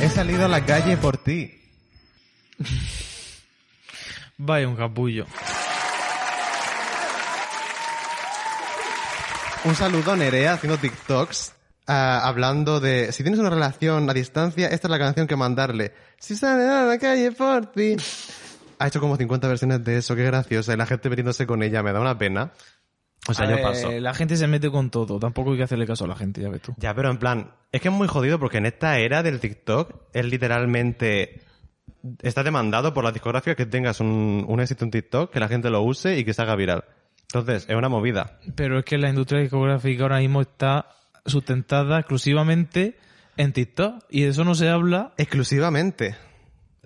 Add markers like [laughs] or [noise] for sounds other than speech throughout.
He salido a la calle por ti. Vaya un capullo. Un saludo a Nerea haciendo TikToks, ah, hablando de si tienes una relación a distancia, esta es la canción que mandarle. Si sale a la calle por ti. Ha hecho como 50 versiones de eso, qué graciosa. Y la gente metiéndose con ella, me da una pena. O sea, A yo ver, paso. La gente se mete con todo. Tampoco hay que hacerle caso a la gente, ya ves tú. Ya, pero en plan, es que es muy jodido porque en esta era del TikTok es literalmente... Está demandado por la discografía que tengas un, un éxito en TikTok, que la gente lo use y que se haga viral. Entonces, es una movida. Pero es que la industria discográfica ahora mismo está sustentada exclusivamente en TikTok. Y de eso no se habla. Exclusivamente.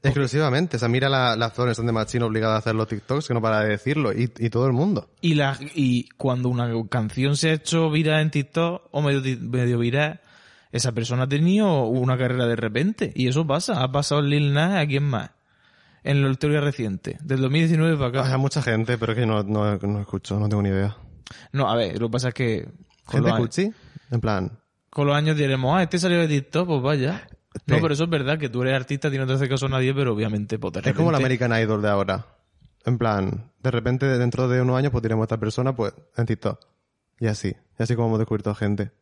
Exclusivamente. O sea, mira la, la zona donde Machine obligada a hacer los TikToks, que no para de decirlo, y, y todo el mundo. Y, la, y cuando una canción se ha hecho viral en TikTok o medio, medio viral, esa persona ha tenido una carrera de repente. Y eso pasa. Ha pasado Lil Nas a quién más. En la historia reciente. Del 2019 para acá. Hay mucha gente, pero es que no, no, no escucho, no tengo ni idea. No, a ver, lo que pasa es que ¿Gente cuchi? En plan, con los años diremos, ah, este salió de TikTok, pues vaya. No, pero eso es verdad, que tú eres artista y no te hace caso a nadie, pero obviamente pues, de es como el American Idol de ahora. En plan, de repente dentro de unos años pues diremos a esta persona pues en TikTok. Y así. Y así como hemos descubierto gente.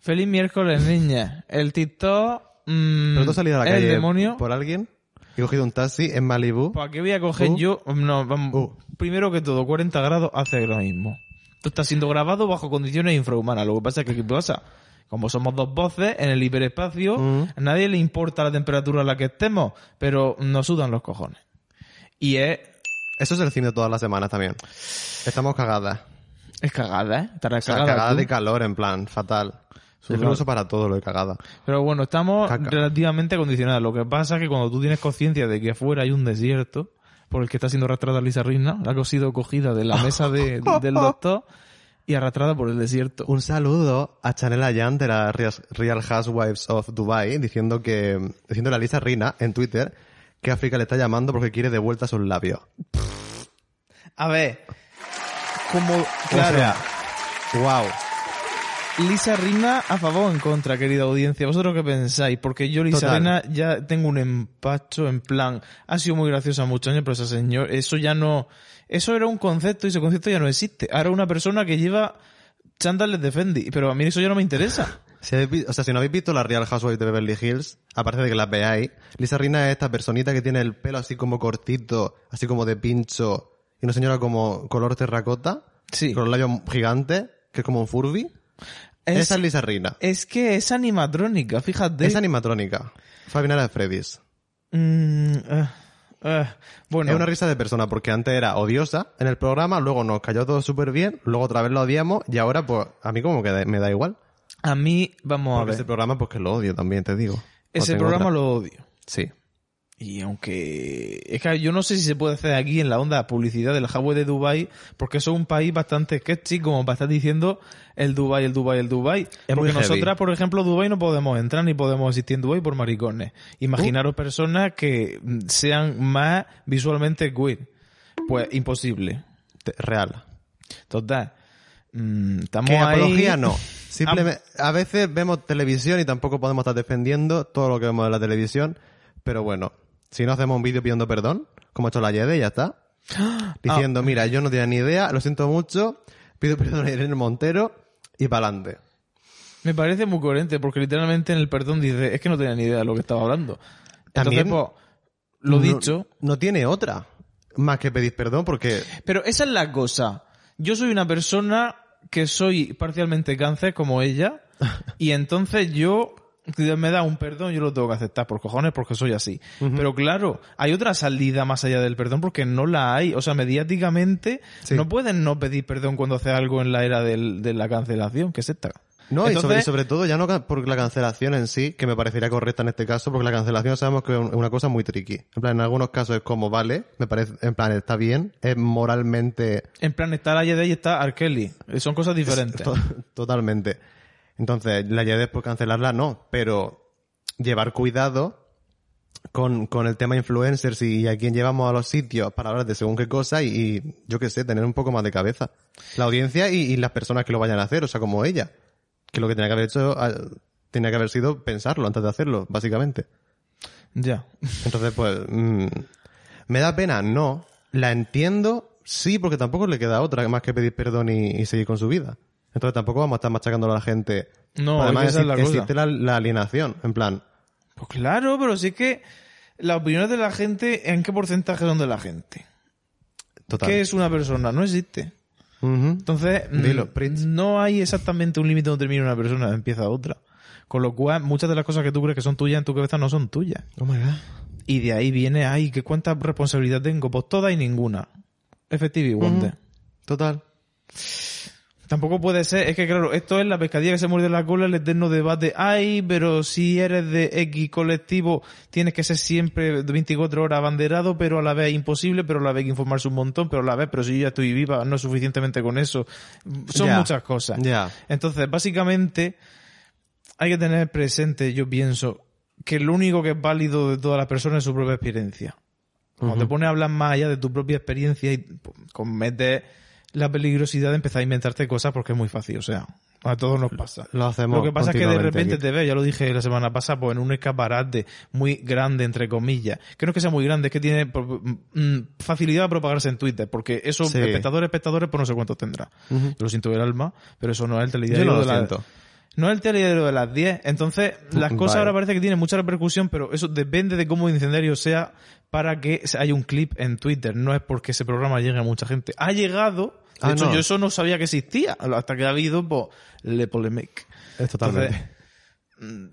Feliz miércoles, niña. El TikTok... mm, Pero tú has salido a la calle el demonio. por alguien y cogido un taxi en Malibu. ¿Para qué voy a coger Uh. yo? No, vamos, Uh. Primero que todo, 40 grados hace lo mismo. Tú estás siendo grabado bajo condiciones infrahumanas. Lo que pasa es que, ¿qué pasa? Como somos dos voces en el hiperespacio, Mm. a nadie le importa la temperatura a la que estemos, pero nos sudan los cojones. Y es, Eso es el cine todas las semanas también. Estamos cagadas. es cagada, ¿eh? Estarás O sea, cagada de calor, en plan, fatal. Uso para todo lo de cagada. Pero bueno, estamos Caca. relativamente acondicionados. Lo que pasa es que cuando tú tienes conciencia de que afuera hay un desierto por el que está siendo arrastrada Lisa Rinna, la que ha sido cogida de la mesa de- [laughs] del doctor y arrastrada por el desierto. Un saludo a Chanel Ayan de la Real Housewives of Dubai diciendo que, diciendo a Lisa Rina en Twitter que África le está llamando porque quiere de vuelta sus labios. A ver, como, claro, O sea, wow. Lisa Rina a favor o en contra, querida audiencia. ¿Vosotros qué pensáis? Porque yo, Lisa Total. Rina, ya tengo un empacho en plan, ha sido muy graciosa muchos años, pero esa señor, eso ya no, eso era un concepto y ese concepto ya no existe. Ahora una persona que lleva chándales de Fendi, pero a mí eso ya no me interesa. [laughs] Si habéis o sea, si no habéis visto la Real Housewives de Beverly Hills, aparte de que las veáis, Lisa Rina es esta personita que tiene el pelo así como cortito, así como de pincho, y una señora como color terracota, Sí. con los labios gigantes, que es como un Furby. Es, Esa es Lisa Rina. es que es animatrónica, fíjate. Es animatrónica. Fabiana de Freddy's. Mm, eh, eh, bueno, Es una risa de persona, porque antes era odiosa en el programa, luego nos cayó todo súper bien, luego otra vez lo odiamos, y ahora pues a mí como que me da igual. a mí, vamos a ver, ese programa pues que lo odio también, te digo. Ese programa otra. lo odio. Sí. Y aunque es que yo no sé si se puede hacer aquí en la onda publicidad del Huawei de Dubai, porque eso es un país bastante sketchy, como para estar diciendo el Dubai, el Dubai, el Dubai. Es porque nosotras, por ejemplo, Dubai no podemos entrar ni podemos existir en Dubai por maricones. Imaginaros personas que mm, sean más visualmente queer. Pues imposible. Real. Total. mm, estamos Que ahí- apología no. Simplemente, a veces vemos televisión y tampoco podemos estar defendiendo todo lo que vemos en la televisión, pero bueno, si no hacemos un vídeo pidiendo perdón, como ha hecho la Yede, ya está. [gasps] Diciendo, mira, yo no tenía ni idea, lo siento mucho, pido perdón a Irene Montero y para adelante. Me parece muy coherente, porque literalmente en el perdón dice, es que no tenía ni idea de lo que estaba hablando. Entonces, También- pues, lo No- dicho. No tiene otra. Más que pedir perdón porque Pero esa es la cosa. Yo soy una persona que soy parcialmente cáncer como ella, [laughs] y entonces yo, si Dios me da un perdón, yo lo tengo que aceptar por cojones porque soy así. Pero claro, hay otra salida más allá del perdón porque no la hay. O sea, mediáticamente Sí. no pueden no pedir perdón cuando hace algo en la era del- de la cancelación, que es esta. No, y, sobre, Entonces- y sobre todo ya no por la cancelación en sí, que me parecería correcta en este caso, porque la cancelación sabemos que es un- una cosa muy tricky. En plan, en algunos casos es como, vale, me parece, en plan, está bien, es moralmente En plan, está la YD y está R. Kelly. Son cosas diferentes. To- [laughs] Totalmente. Entonces, la idea por cancelarla no, pero llevar cuidado con, con el tema influencers y a quién llevamos a los sitios para hablar de según qué cosa y, y, yo qué sé, tener un poco más de cabeza. La audiencia y, y las personas que lo vayan a hacer, o sea, como ella. Que lo que tenía que haber hecho, tenía que haber sido pensarlo antes de hacerlo, básicamente. Ya. Entonces, pues, mm, ¿me da pena? No. ¿La entiendo? Sí, porque tampoco le queda otra más que pedir perdón y, y seguir con su vida. Entonces tampoco vamos a estar machacándolo a la gente. No, Además, es que esa es la exi- cosa. existe la, la alienación, en plan. Pues claro, pero sí que las opiniones de la gente, ¿en qué porcentaje son de la gente? Total. ¿Qué es una persona? No existe. Entonces, mm, Dilo, no hay exactamente un límite donde termina una persona empieza otra. Con lo cual, muchas de las cosas que tú crees que son tuyas en tu cabeza no son tuyas. Oh my god. Y de ahí viene, ay, ¿qué cuánta responsabilidad tengo? Pues toda y ninguna. Efectivo y Wonder. Total. Tampoco puede ser, es que claro, esto es la pescadilla que se muerde la cola, el eterno debate. Ay, pero si eres de X colectivo, tienes que ser siempre 24 horas abanderado, pero a la vez imposible, pero a la vez hay que informarse un montón, pero a la vez, pero si yo ya estoy viva, no suficientemente con eso. Son muchas cosas. Entonces, básicamente, hay que tener presente, yo pienso, que lo único que es válido de todas las personas es su propia experiencia. Cuando te pones a hablar más allá de tu propia experiencia y pues, cometes la peligrosidad de empezar a inventarte cosas porque es muy fácil, o sea, a todos nos pasa. Lo hacemos Lo que pasa es que de repente aquí. te ves, ya lo dije la semana pasada, pues en un escaparate muy grande, entre comillas. Que no es que sea muy grande, es que tiene mm, facilidad de propagarse en Twitter, porque eso, Sí. espectadores, espectadores, pues no sé cuántos tendrá. Ujú. Yo lo siento del alma, pero eso no es el telediario Yo no lo de la- siento. no es el telediario de las 10. Entonces, las [laughs] cosas Vale. ahora parece que tienen mucha repercusión, pero eso depende de cómo incendiario sea para que haya un clip en Twitter. No es porque ese programa llegue a mucha gente. Ha llegado. De Ah, hecho, no. yo eso no sabía que existía. Hasta que ha habido, pues, le polemic. Es totalmente. Entonces,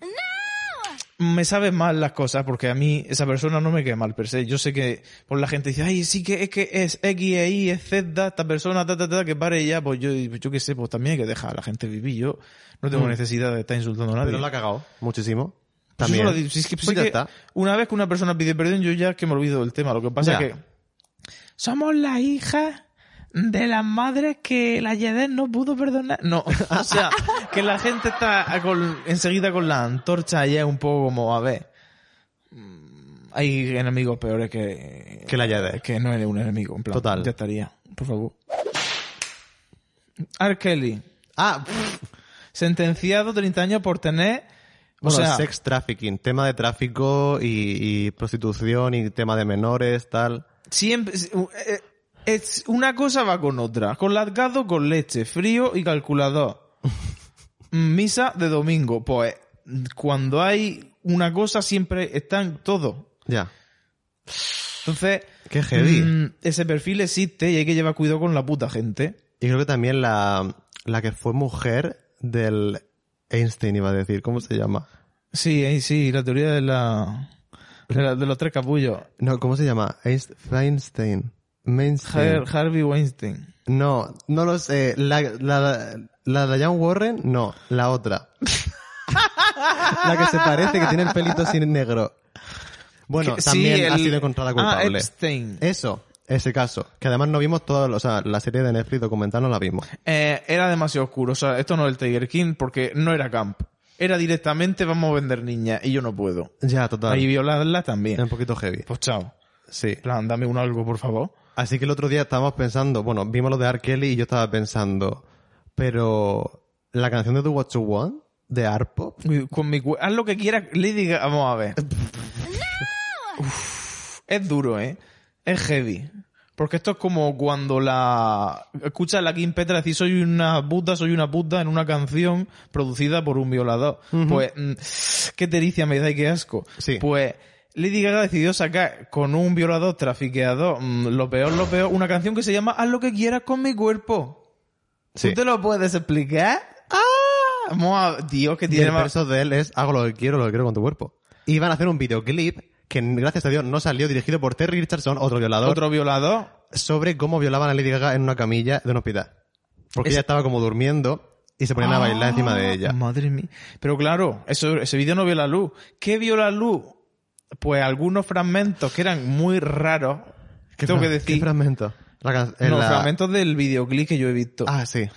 mm, me saben mal las cosas porque a mí esa persona no me queda mal per se. Yo sé que por la gente dice, ay, sí que es que es X, E, Y, es Z, esta persona, ta, ta, ta, que pare ya, pues yo, yo qué sé, pues también hay que dejar a la gente vivir. Yo no tengo Mm. necesidad de estar insultando a nadie. Pero la ha cagado muchísimo. Pues También. eso lo digo. Si es que, Pues sí ya que está. Una vez que una persona pide perdón, yo ya que me olvido del tema. Lo que pasa Ya. es que somos las hijas de las madres que la Yedén no pudo perdonar. No, [laughs] o sea, que la gente está con- enseguida con la antorcha y es un poco como, a ver, mm, hay enemigos peores que... Que la Yedén. Que no eres un enemigo, en plan. Total. Ya estaría, por favor. R. Kelly, Ah, pff. sentenciado 30 años por tener... O bueno, sea, sex trafficking, tema de tráfico y, y prostitución y tema de menores, tal. Siempre, es- eh, es, una cosa va con otra. Con latgado, con leche, frío y calculador. [laughs] Misa de domingo. Pues, cuando hay una cosa siempre están todos. Ya. Entonces, Qué heavy. mm, ese perfil existe y hay que llevar cuidado con la puta gente. Y creo que también la, la que fue mujer del Einstein, iba a decir, ¿cómo se llama? Sí, eh, sí, la teoría de la, de, la- de los tres capullos. No, ¿cómo se llama? Einst- Feinstein. Mainstein. Har- Harvey Weinstein. No, no lo sé. La, la, la de Diane Warren, no, la otra. la que se parece, que tiene el pelito así negro. Bueno, también sí, ha sido encontrada Ah, culpable. Epstein. Eso, ese caso. Que además no vimos todo, o sea, la serie de Netflix documental no la vimos. Eh, era demasiado oscuro. O sea, esto no es el Tiger King porque no era camp. Era directamente vamos a vender niñas y yo no puedo. Ya, total. Ahí violarlas también. Un poquito heavy. Pues chao. Sí. Plan, dame un algo, por favor. Así que el otro día estábamos pensando, bueno, vimos lo de R. Kelly y yo estaba pensando, pero la canción de Do What You Want, de Arpop, Uy, Con mi cu- haz lo que quieras, Lady Gaga. Vamos a ver. [laughs] Uf, es duro, ¿eh? Es heavy. Porque esto es como cuando la... Escuchas la Kim Petra decir soy una puta, soy una puta en una canción producida por un violador. Pues, mm, qué delicia me da y qué asco. Sí. Pues, Lady Gaga decidió sacar con un violador trafiqueador, mm, lo peor, lo peor, una canción que se llama Haz lo que quieras con mi cuerpo. Sí. ¿Tú te lo puedes explicar? ¡Ah! Dios, que y tiene el más... de él es hago lo que quiero, lo que quiero con tu cuerpo. Y van a hacer un videoclip que gracias a Dios no salió, dirigido por Terry Richardson, otro violador, Otro violador. sobre cómo violaban a Lady Gaga en una camilla de un hospital. Porque Es- ella estaba como durmiendo y se ponían a bailar encima de ella. Ah, Madre mía. Pero claro, eso, ese vídeo no vio la luz. ¿Qué vio la luz? Pues algunos fragmentos que eran muy raros. ¿Qué tengo que decir. ¿Qué fragmento? La no, la- fragmentos del videoclip que yo he visto. Ah, sí.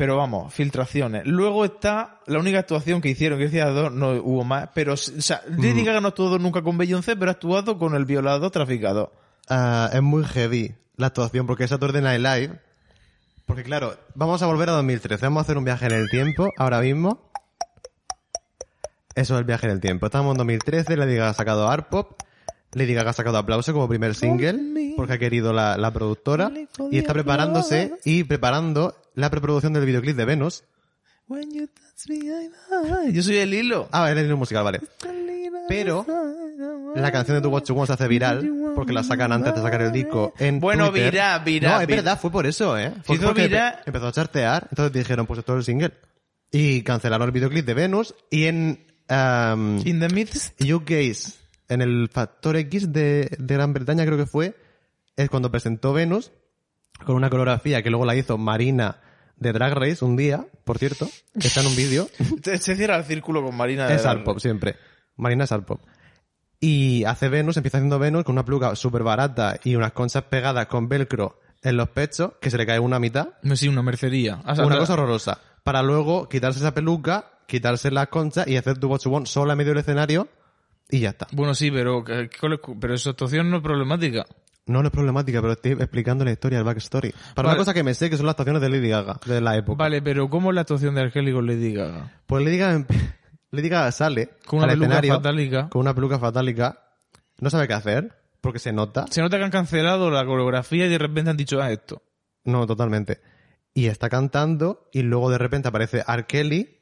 Pero vamos, filtraciones. Luego está la única actuación que hicieron, que decía dos, no hubo más. Pero, o sea, Mm. Lady Gaga no actuó nunca con Beyoncé, pero ha actuado con el violador traficado. Ah, es muy heavy la actuación porque es Saturday Night Live. Porque claro, vamos a volver a 2013. Vamos a hacer un viaje en el tiempo ahora mismo. Eso es el viaje en el tiempo. Estamos en 2013, Lady Gaga ha sacado Art Pop. Lady Gaga ha sacado Aplauso como primer single porque ha querido la, la productora y está preparándose y preparando la preproducción del videoclip de Venus. Yo soy el hilo. Ah, es el hilo musical, vale. Pero la canción de Tu You Want se hace viral porque la sacan antes de sacar el disco en Bueno, Twitter. viral, viral, No, es viral. verdad, fue por eso, ¿eh? Fue hizo porque viral. empezó a chartear, entonces dijeron, pues esto es el single. Y cancelaron el videoclip de Venus y en um, In the midst. UK's, en el Factor X de, de Gran Bretaña creo que fue, es cuando presentó Venus con una coreografía que luego la hizo Marina de Drag Race un día, por cierto, que está en un vídeo. [laughs] Se cierra el círculo con Marina. de Es Drag pop siempre. Marina es pop. Y hace Venus, empieza haciendo Venus con una peluca súper barata y unas conchas pegadas con velcro en los pechos, que se le cae una mitad. No, sí, una mercería. O sea, una cosa horrorosa. Para luego quitarse esa peluca, quitarse las conchas y hacer tu You Want sola en medio del escenario y ya está. Bueno, sí, pero, ¿qué- cuál es- pero esa actuación no es problemática. No, no es problemática, pero estoy explicando la historia, el backstory. Para Vale. una cosa que me sé, que son las actuaciones de Lady Gaga, de la época. Vale, pero ¿cómo es la actuación de Argeli con Lady Gaga? Pues Lady Gaga, [laughs] Lady Gaga sale Con una al peluca fatálica. con una peluca fatálica. No sabe qué hacer, porque se nota. Se nota que han cancelado la coreografía y de repente han dicho, ah, esto. No, totalmente. Y está cantando y luego de repente aparece R. Kelly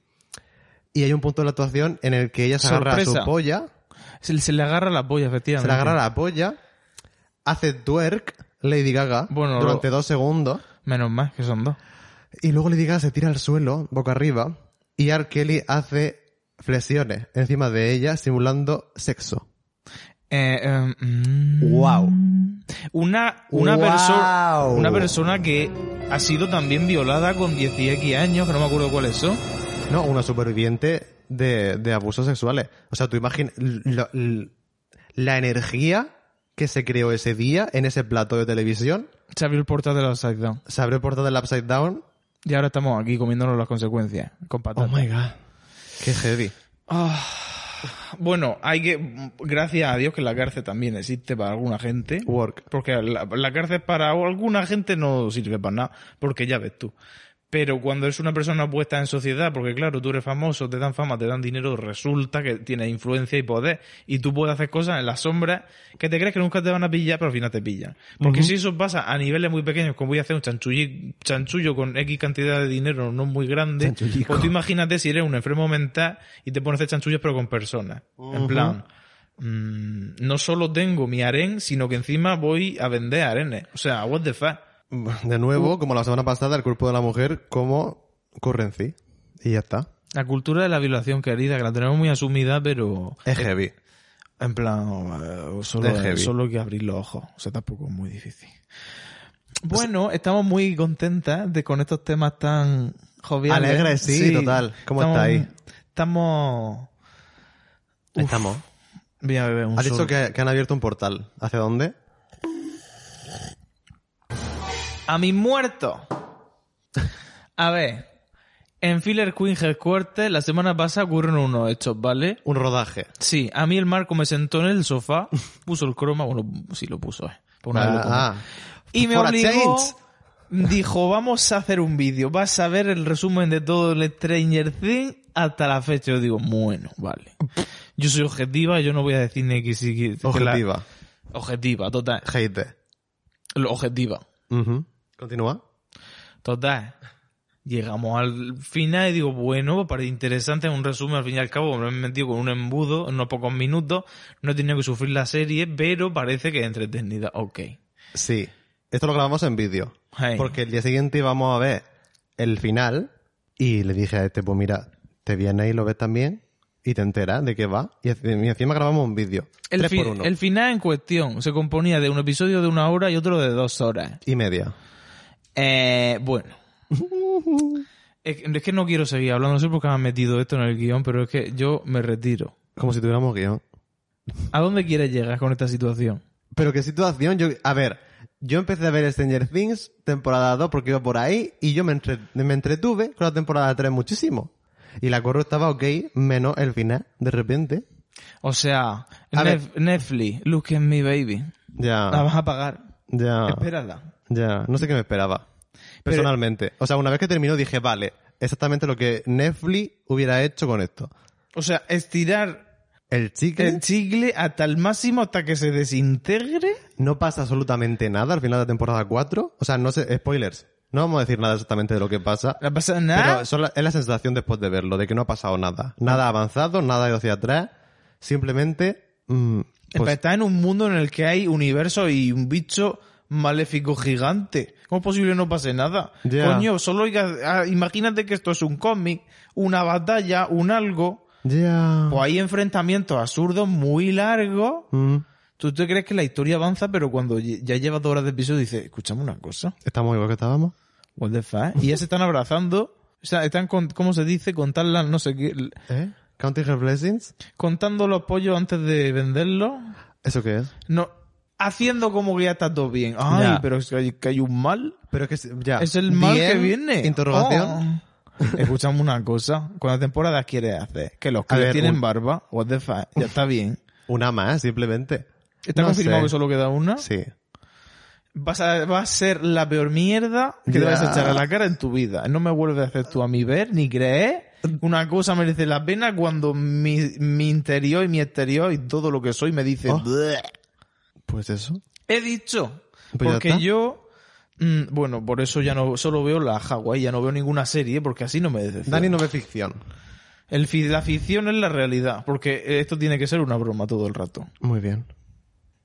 y hay un punto de la actuación en el que ella se agarra a Sorpresa. su polla, Se, se le agarra la polla, efectivamente. se le agarra la polla, hace twerk Lady Gaga Bueno, durante lo- dos segundos Menos más, que son dos. y luego Lady Gaga se tira al suelo, boca arriba, y R. Kelly hace flexiones encima de ella simulando sexo. Eh, eh, mm, Wow. Una, una, Wow. persona una persona que ha sido también violada con 10 y X años, que no me acuerdo cuáles son. No, una superviviente de, de abusos sexuales. O sea, tú imaginas la energía que se creó ese día en ese plato de televisión. Se abrió el portal de la Upside Down. Se abrió el portal del Upside Down. Y ahora estamos aquí comiéndonos las consecuencias. Con patatas. god. Qué heavy. Ah, bueno, hay que, gracias a Dios que la cárcel también existe para alguna gente. Work. Porque la, la cárcel para alguna gente no sirve para nada, porque ya ves tú. Pero cuando es una persona puesta en sociedad, porque claro, tú eres famoso, te dan fama, te dan dinero, resulta que tienes influencia y poder, y tú puedes hacer cosas en la sombra que te crees que nunca te van a pillar, pero al final te pillan. Porque si eso pasa a niveles muy pequeños, como voy a hacer un chanchulli- chanchullo con X cantidad de dinero no muy grande, Chanchullico. pues tú imagínate si eres un enfermo mental y te pones a hacer chanchullos pero con personas. En plan, mm, no solo tengo mi harén, sino que encima voy a vender arenes. O sea, what the fuck. De nuevo, como la semana pasada, el cuerpo de la mujer como currency. Y ya está. La cultura de la violación, querida, que la tenemos muy asumida, pero Es heavy. en plan, eh, solo, Es heavy. solo hay que abrir los ojos. O sea, tampoco es muy difícil. Bueno, estamos muy contentas de con estos temas tan joviales. Alegres, sí, total. ¿Cómo estamos, estáis? Estamos... Uf. Estamos. Voy a beber un Has dicho que, que han abierto un portal. ¿Hacia dónde? A mis muertos. A ver, en Filler Queen Headquarters la semana pasada ocurrieron unos hechos, ¿vale? Un rodaje. Sí, a mí el Marco me sentó en el sofá, [laughs] puso el croma, bueno, sí lo puso, eh. por una Ah, ah. y me For obligó, dijo, vamos a hacer un vídeo, vas a ver el resumen de todo el Stranger Things hasta la fecha. Yo digo, bueno, vale. Yo soy objetiva, yo no voy a decir ni que sí que... que la- Objetiva. objetiva, total. Hate. Lo- Objetiva. Continúa. Total. Llegamos al final y digo, bueno, parece interesante, es un resumen al fin y al cabo, me he metido con un embudo en unos pocos minutos, no he tenido que sufrir la serie, pero parece que es entretenida. Ok. Sí. Esto lo grabamos en vídeo. Hey. Porque el día siguiente íbamos a ver el final y le dije a este, pues mira, te vienes y lo ves también y te enteras de qué va. Y enci- y encima grabamos un vídeo. El, fi- el final en cuestión se componía de un episodio de una hora y otro de dos horas. Y media. Eh, bueno. Es que, no quiero seguir hablando, no sé por qué me han metido esto en el guion, pero es que yo me retiro. Como si tuviéramos guion. ¿A dónde quieres llegar con esta situación? Pero qué situación, yo, a ver, yo empecé a ver Stranger Things temporada 2 porque iba por ahí y yo me, entre- me entretuve con la temporada 3 muchísimo. Y la corro estaba ok, menos el final, de repente. O sea, Nef- Netflix, look at me, baby. Ya, La vas a pagar. ya, Espérala. Ya, no sé qué me esperaba. Personalmente. O sea, una vez que terminó dije, vale, exactamente lo que Netflix hubiera hecho con esto. O sea, estirar El chicle el chicle hasta el máximo hasta que se desintegre. no pasa absolutamente nada al final de la temporada 4. O sea, no sé, spoilers. No vamos a decir nada exactamente de lo que pasa. No pasa nada. Pero la- es la sensación después de verlo, de que no ha pasado nada. Nada ha avanzado, nada ha ido hacia atrás. Simplemente, mm, Pues, pues, está en un mundo en el que hay universo y un bicho maléfico gigante. ¿Cómo es posible que no pase nada? Coño, solo ah, imagínate que esto es un cómic, una batalla, un algo. ya. Pues hay enfrentamientos absurdos muy largos. Mm, ¿Tú te crees que la historia avanza, pero cuando ya lleva dos horas de episodio dices, escuchame una cosa, estamos igual que estábamos. what the fuck? Y ya se están abrazando, o sea, están, con, ¿cómo se dice? Contar las, no sé qué, ¿Eh? Counting her blessings. contando los pollos antes de venderlos. ¿Eso qué es? No, haciendo como que ya está todo bien. Ay, Ya. pero es que hay, que hay un mal. Pero es que, ya. Es el mal Bien, que viene. Interrogación. Oh. Escuchame una cosa. ¿Cuántas temporadas quieres hacer? Que los que tienen un- barba, what the fuck, ya está bien. Una más, simplemente. ¿Está No confirmado sé. que solo queda una? Sí. Vas a, va a ser la peor mierda que te vas a echar a la cara en tu vida. No me vuelves a hacer tú a mí ver ni creer. Una cosa merece la pena cuando mi, mi interior y mi exterior y todo lo que soy me dice... Oh. Pues eso. He dicho. Pues porque yo... mm, bueno, por eso ya no solo veo la Hawaii, ya no veo ninguna serie porque así no me decepciona. Dani no ve ficción. El la ficción es la realidad, porque esto tiene que ser una broma todo el rato. Muy bien.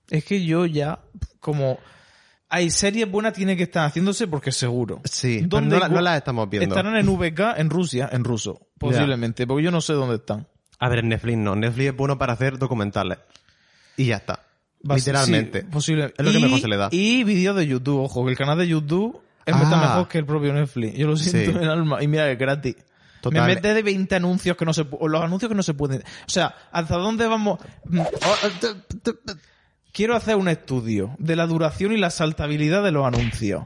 Es que yo ya, como hay series buenas, tiene que estar haciéndose porque seguro. Sí, pero ¿Dónde no, la- cu- no las estamos viendo. Estarán en VK, en Rusia, en ruso, posiblemente, porque yo no sé dónde están. A ver, en Netflix no. Netflix es bueno para hacer documentales. Y ya está. Literalmente. sí, posible. Es lo que mejor se le da. Y vídeos de YouTube, ojo, que el canal de YouTube es Ah. mejor que el propio Netflix. Yo lo siento Sí. en el alma. Y mira que es gratis. Total. Me mete de 20 anuncios que no se o los anuncios que no se pueden. O sea, ¿hasta dónde vamos? Mm, Quiero hacer un estudio de la duración y la saltabilidad de los anuncios.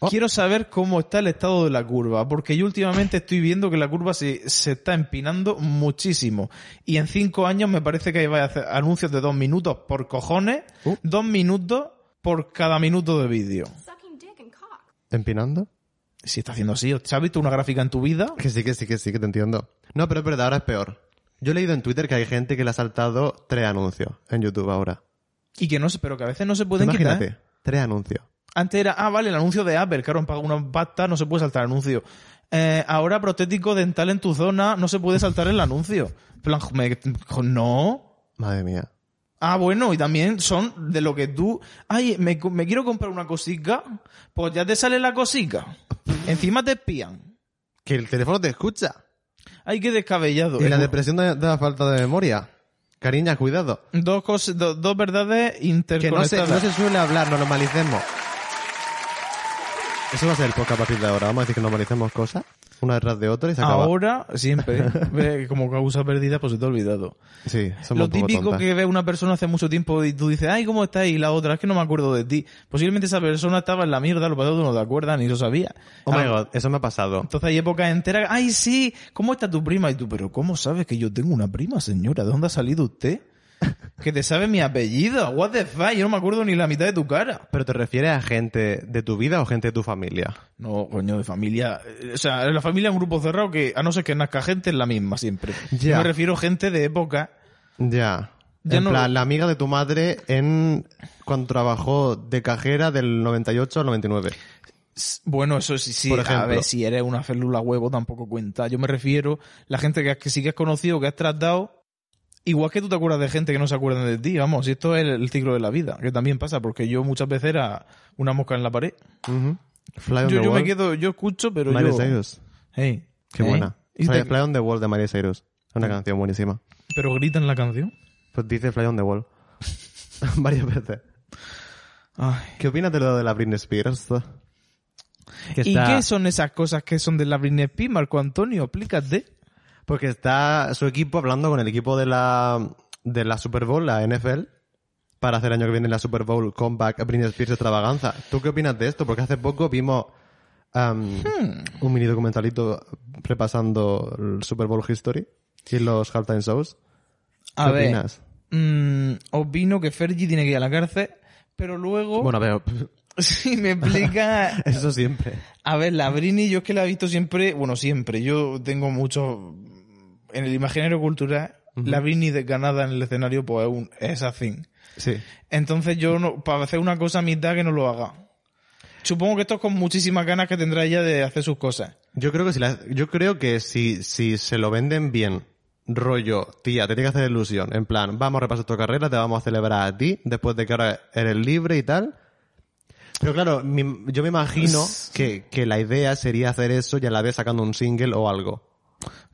Oh. Quiero saber cómo está el estado de la curva, porque yo últimamente estoy viendo que la curva se, se está empinando muchísimo. Y en cinco años me parece que va a hacer anuncios de dos minutos por cojones, Uh. dos minutos por cada minuto de vídeo. ¿Empinando? Si está haciendo así, ¿se has visto una gráfica en tu vida? Que sí, que sí, que sí, que te entiendo. No, pero es verdad, ahora es peor. Yo he leído en Twitter que hay gente que le ha saltado tres anuncios en YouTube ahora. Y que no se, pero que a veces no se pueden Imagínate, quitar. tres anuncios. Antes era, ah, vale, el anuncio de Apple, claro, paga una pasta, no se puede saltar el anuncio. Eh, ahora protético dental en tu zona, no se puede saltar el anuncio. Plan, me- no. Madre mía. Ah, bueno, y también son de lo que tú, ay, me, me quiero comprar una cosica, pues ya te sale la cosica. Encima te espían. Que el teléfono te escucha. Ay, qué descabellado. Y la Eh, depresión de, de la falta de memoria. Cariña, cuidado. Dos cosas, do- dos verdades Que no se, interconectadas. no se suele hablar, nos normalicemos. Eso va a ser el podcast a partir de ahora. Vamos a decir que normalicemos cosas, una detrás de otra y se acaba. Ahora, siempre, [laughs] como causa perdida, pues se te ha olvidado. Sí, somos Lo típico tontas. que ve una persona hace mucho tiempo y tú dices, ay, ¿cómo estás? Y la otra, es que no me acuerdo de ti. Posiblemente esa persona estaba en la mierda, lo pasado tú no te acuerdas ni lo sabía. Oh my god, eso me ha pasado. Entonces hay épocas enteras, ay, sí, ¿cómo está tu prima? Y tú, pero ¿cómo sabes que yo tengo una prima, señora? ¿De dónde ha salido usted? Que te sabe mi apellido. What the fuck? Yo no me acuerdo ni la mitad de tu cara. ¿Pero te refieres a gente de tu vida o gente de tu familia? No, coño, de familia. eh, O sea, la familia es un grupo cerrado que, a no ser que nazca gente, es la misma siempre. Ya. Yo me refiero a gente de época. Ya. Ya en no- plan, la amiga de tu madre en cuando trabajó de cajera del 98 al 99. Bueno, eso sí, sí. Por a ejemplo. ver, si eres una célula huevo tampoco cuenta. Yo me refiero la gente que, que sí que has conocido, que has tratado. Igual que tú te acuerdas de gente que no se acuerdan de ti, vamos, y esto es el, ciclo de la vida, que también pasa, porque yo muchas veces era una mosca en la pared. Ujú. Fly on Yo, the yo me quedo, yo escucho, pero Miley yo... Cyrus. Hey, Qué hey. buena. Y Fly, te- Fly on the Wall de Miley Cyrus. Es una canción buenísima. Pero gritan la canción. Pues dice Fly on the Wall. [laughs] Varias veces. Ay. ¿Qué opinas de lo de la Britney Spears? Que ¿Y qué son esas cosas que son de la Britney Spears, Marco Antonio? Explícate. Porque está su equipo hablando con el equipo de la, de la Super Bowl, la NFL, para hacer el año que viene la Super Bowl Comeback Britney Spears Extravaganza. ¿Tú qué opinas de esto? Porque hace poco vimos am, un mini documentalito repasando el Super Bowl History y los halftime shows. ¿Qué A ver, opinas? mm, opino que Fergie tiene que ir a la cárcel, pero luego, Bueno, a ver, [laughs] si me explica... [laughs] eso siempre. A ver, la Britney yo es que la he visto siempre, bueno, siempre, yo tengo mucho... En el imaginario cultural, la Britney desganada en el escenario, pues es, un, es así. Sí. Entonces yo, no, para hacer una cosa a mitad, que no lo haga. Supongo que esto es con muchísimas ganas que tendrá ella de hacer sus cosas. Yo creo que si la- yo creo que si, si se lo venden bien, rollo, tía, te tiene que hacer ilusión, en plan, vamos a repasar tu carrera, te vamos a celebrar a ti, después de que ahora eres libre y tal. Pero claro, mi- yo me imagino que, que la idea sería hacer eso y a la vez sacando un single o algo.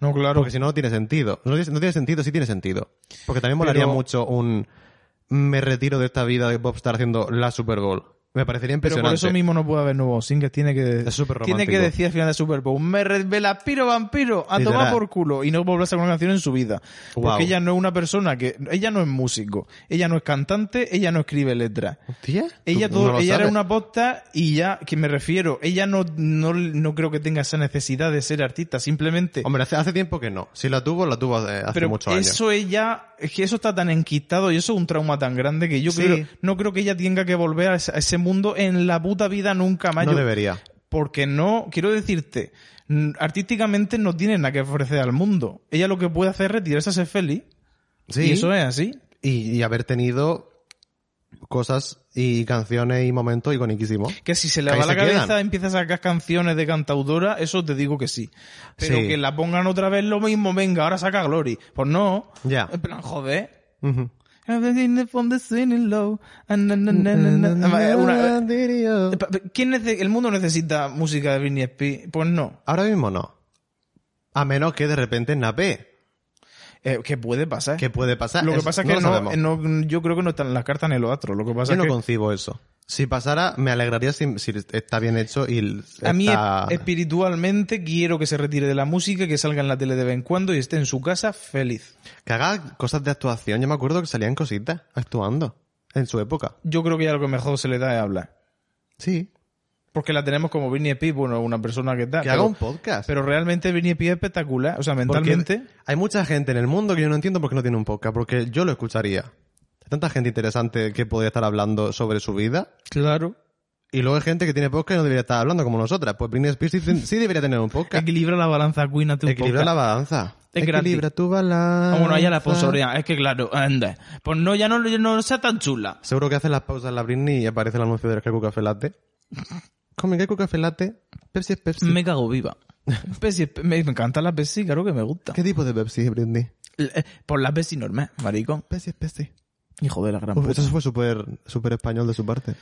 No, claro. Porque si no, no tiene sentido. No tiene, no tiene sentido, sí tiene sentido. Porque también molaría Pero- mucho un me retiro de esta vida de popstar haciendo la Super Bowl. Me parecería Pero impresionante. por eso mismo no puede haber nuevos singles. Tiene que, tiene que decir al final de Super Bowl, me revela piro vampiro, a Literal. tomar por culo. Y no volver a sacar una canción en su vida. Wow. Porque ella no es una persona que, ella no es músico, ella no es cantante, ella no escribe letras. ¿Tía? Ella, todo, no ella era una posta y ya, que me refiero, ella no, no, no creo que tenga esa necesidad de ser artista, simplemente. Hombre, hace, hace tiempo que no. Si la tuvo, la tuvo hace, hace pero muchos años. eso ella, es que eso está tan enquistado y eso es un trauma tan grande que yo Sí. creo, no creo que ella tenga que volver a ese, a ese mundo en la puta vida nunca más. No Yo- debería. porque no, quiero decirte, artísticamente no tiene nada que ofrecer al mundo. Ella lo que puede hacer es retirarse a ser feliz. Sí. Y eso es así. Y, y haber tenido cosas y canciones y momentos iconiquísimos. Que si se le va la cabeza quedan. empieza a sacar canciones de cantautora, eso te digo que sí. Pero Sí. que la pongan otra vez lo mismo, venga, ahora saca Glory. Pues no. Ya. En plan, joder. Eh, ¿Quién ¿El mundo necesita música de Britney Spears? Pues no. Ahora mismo no. A menos que de repente nape. Eh, ¿Qué puede pasar? ¿Qué puede pasar? Lo que pasa es que no, no- yo creo que no están las cartas ni los astros. Lo que pasa Yo es no que concibo eso. Si pasara, me alegraría si, si está bien hecho y a mí está... es- espiritualmente quiero que se retire de la música, que salga en la tele de vez en cuando y esté en su casa feliz. Que haga cosas de actuación. Yo me acuerdo que salían cositas actuando en su época. Yo creo que ya lo que mejor se le da es hablar. Sí. Porque la tenemos como Britney Spears, bueno, una persona que tal. Que pero, haga un podcast. pero realmente Britney Spears es espectacular. O sea, Porque mentalmente. hay mucha gente en el mundo que yo no entiendo por qué no tiene un podcast, porque yo lo escucharía. Hay tanta gente interesante que podría estar hablando sobre su vida, Claro. y luego hay gente que tiene podcast y no debería estar hablando como nosotras. Pues Britney Spears sí, sí debería tener un podcast. Equilibra la balanza, Queen, hazte un Equilibra podcast. la balanza. Es gratis. Equilibra tu balanza. Ah, bueno, ella la sponsorea. Es que claro, anda. Pues no, ya no, no sea tan chula. Seguro que hace las pausas la Britney y aparece el anuncio del Café Latte. Come Kaiku Café Latte. Pepsi es Pepsi. Me cago viva. [laughs] Pepsi, me, me encanta la Pepsi, claro que me gusta. ¿Qué tipo de Pepsi, Britney? Eh, Por la Pepsi normal, marico. Pepsi es Pepsi. Hijo de la gran Uf, puta. eso fue súper súper español de su parte.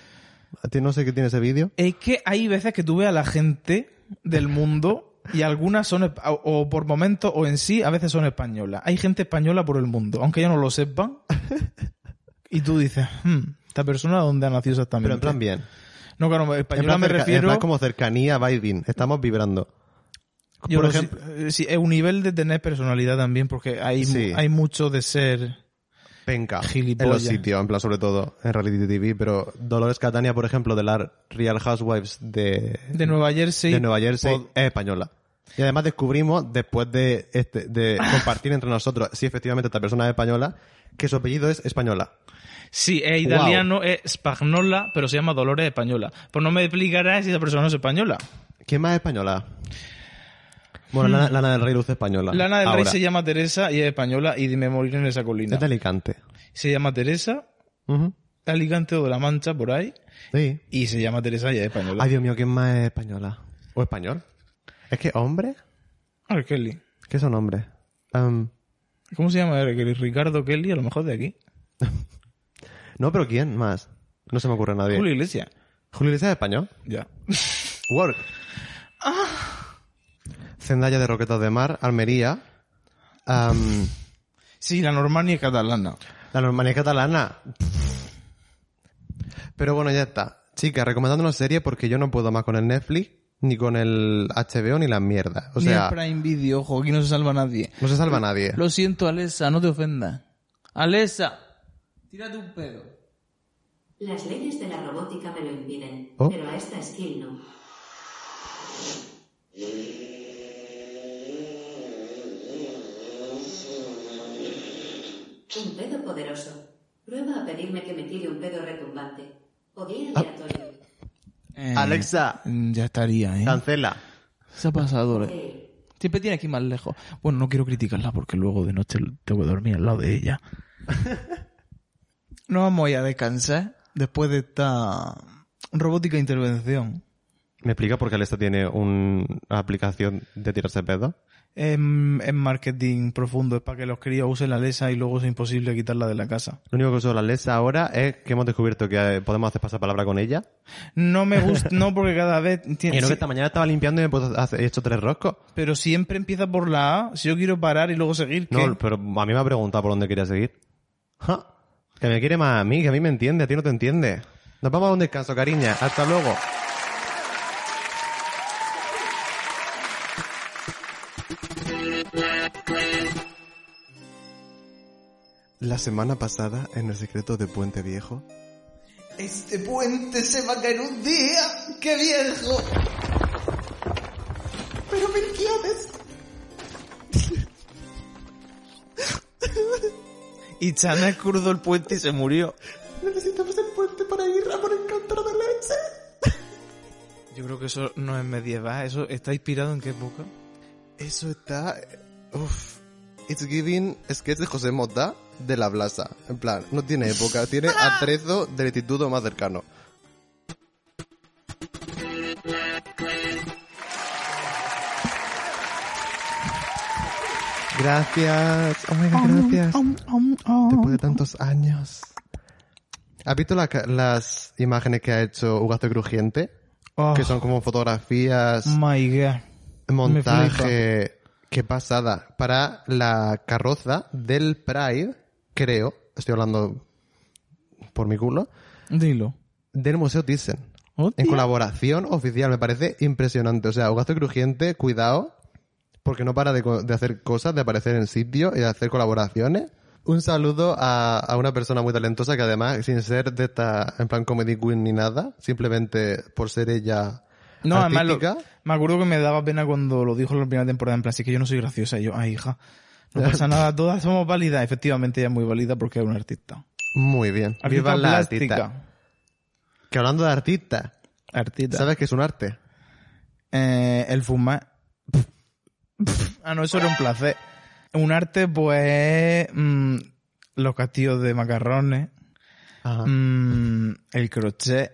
A ti no sé qué tiene ese vídeo. Es que hay veces que tú ves a la gente del mundo y algunas son, o, por momentos o en sí, a veces son españolas. Hay gente española por el mundo, aunque ellos no lo sepan. [laughs] Y tú dices, hmm, ¿esta persona dónde ha nacido exactamente? Pero en plan bien. No, claro, En española plan, me cerca- en refiero... plan como cercanía, vibing. Estamos vibrando. yo por ejemplo- eh, sí, es un nivel de tener personalidad también, porque hay, Sí. hay mucho de ser... Penca. En Gilipollas. los sitios, en plan sobre todo en Reality TV. Pero Dolores Catania, por ejemplo, de la Real Housewives de, De Nueva Jersey. de Nueva Jersey, pod- es española. Y además descubrimos, después de, este, de [laughs] compartir entre nosotros si efectivamente esta persona es española, que su apellido es española. Sí, es italiano, es spagnola, pero se llama Dolores Española. Pues no me explicarás si esa persona no es española. ¿Quién más es española? Bueno, Lana, Lana del Rey luce española. Hmm. Lana del Rey se llama Teresa y es española y me morir en esa colina. Es de Alicante. Se llama Teresa, Ujú. Alicante o de la Mancha, por ahí. Sí. Y se llama Teresa y es española. Ay, Dios mío, ¿quién más es española? ¿O español? Es que hombre, R. Kelly. ¿qué son hombres? Em, ¿Cómo se llama R. Kelly? Ricardo Kelly, a lo mejor de aquí. [laughs] no, pero ¿quién más? No se me ocurre nadie. Julio Iglesias. Julio Iglesias es español. Ya. [laughs] Work. Zendaya de Roquetas de Mar, Almería. Sí, la Normani es catalana. la normalidad catalana. Pero bueno, ya está. Chicas, recomendando una serie porque yo no puedo más con el Netflix. ni con el HBO ni la mierda. O Ni sea, el Prime Video, ojo, aquí no se salva nadie. no se salva nadie. Lo siento, Alexa, no te ofendas. Alexa, tírate un pedo. Las leyes de la robótica me lo impiden, Oh. pero a esta skill no. Un pedo poderoso. Prueba a pedirme que me tire un pedo retumbante. O bien aleatorio. Eh, Alexa. Ya estaría, ¿eh? Cancela. Se ha pasado, ¿eh? Eh, Siempre tiene ir más lejos. Bueno, no quiero criticarla porque luego de noche tengo que dormir al lado de ella. [laughs] no vamos a descansar después de esta robótica intervención. ¿Me explica por qué Alexa tiene una aplicación de tirarse pedo? Es, marketing profundo, es para que los críos usen la lesa y luego es imposible quitarla de la casa. Lo único que uso la Alexa ahora es que hemos descubierto que eh, podemos hacer pasapalabra con ella. No me gusta, no porque cada vez [laughs] tiene, Y no que esta mañana estaba limpiando y me he, hecho tres roscos. pero siempre empieza por la A. Si yo quiero parar y luego seguir, ¿qué? No, pero a mí me ha preguntado por dónde quería seguir. Ja, Que me quiere más a mí, que a mí me entiende, a ti no te entiende. Nos vamos a un descanso, cariña. Hasta luego. La semana pasada, en el secreto de Puente Viejo, Este puente se va a caer un día. ¡Qué viejo! Pero Melquiodes, Y Chana escurrió el puente y se murió. necesitamos el puente para ir a por el cántaro de leche. Yo creo que eso no es medieval. ¿Eso está inspirado en qué época? Eso está... Uf. It's giving sketch de José Mota de la Blasa. En plan, no tiene época, tiene atrezo del instituto más cercano. Gracias. Oh God, gracias. Después de tantos años. ¿Has visto la las imágenes que ha hecho Ugazo Crujiente? Oh, Que son como fotografías my God. montaje, qué pasada, para la carroza del Pride, creo, estoy hablando por mi culo, Dilo. del Museo Thyssen. En colaboración oficial, me parece impresionante. O sea, Ugazo Crujiente, cuidado, porque no para de, co- de hacer cosas, de aparecer en sitios y de hacer colaboraciones. Un saludo a, a una persona muy talentosa que además, sin ser de esta, en plan comedy queen ni nada, simplemente por ser ella No, además, lo- me acuerdo que me daba pena cuando lo dijo en la primera temporada, en plan, así que yo no soy graciosa. Y yo, ay, hija, no [laughs] pasa nada, todas somos válidas. Efectivamente, ella es muy válida porque es una artista. muy bien. Artista Viva la plástica. artista. Que hablando de artista, Artista. ¿sabes que es un arte? Eh, el fumar. [laughs] no, eso era un placer. Un arte, pues, mm, los castillos de macarrones, Ajá. mm, el crochet.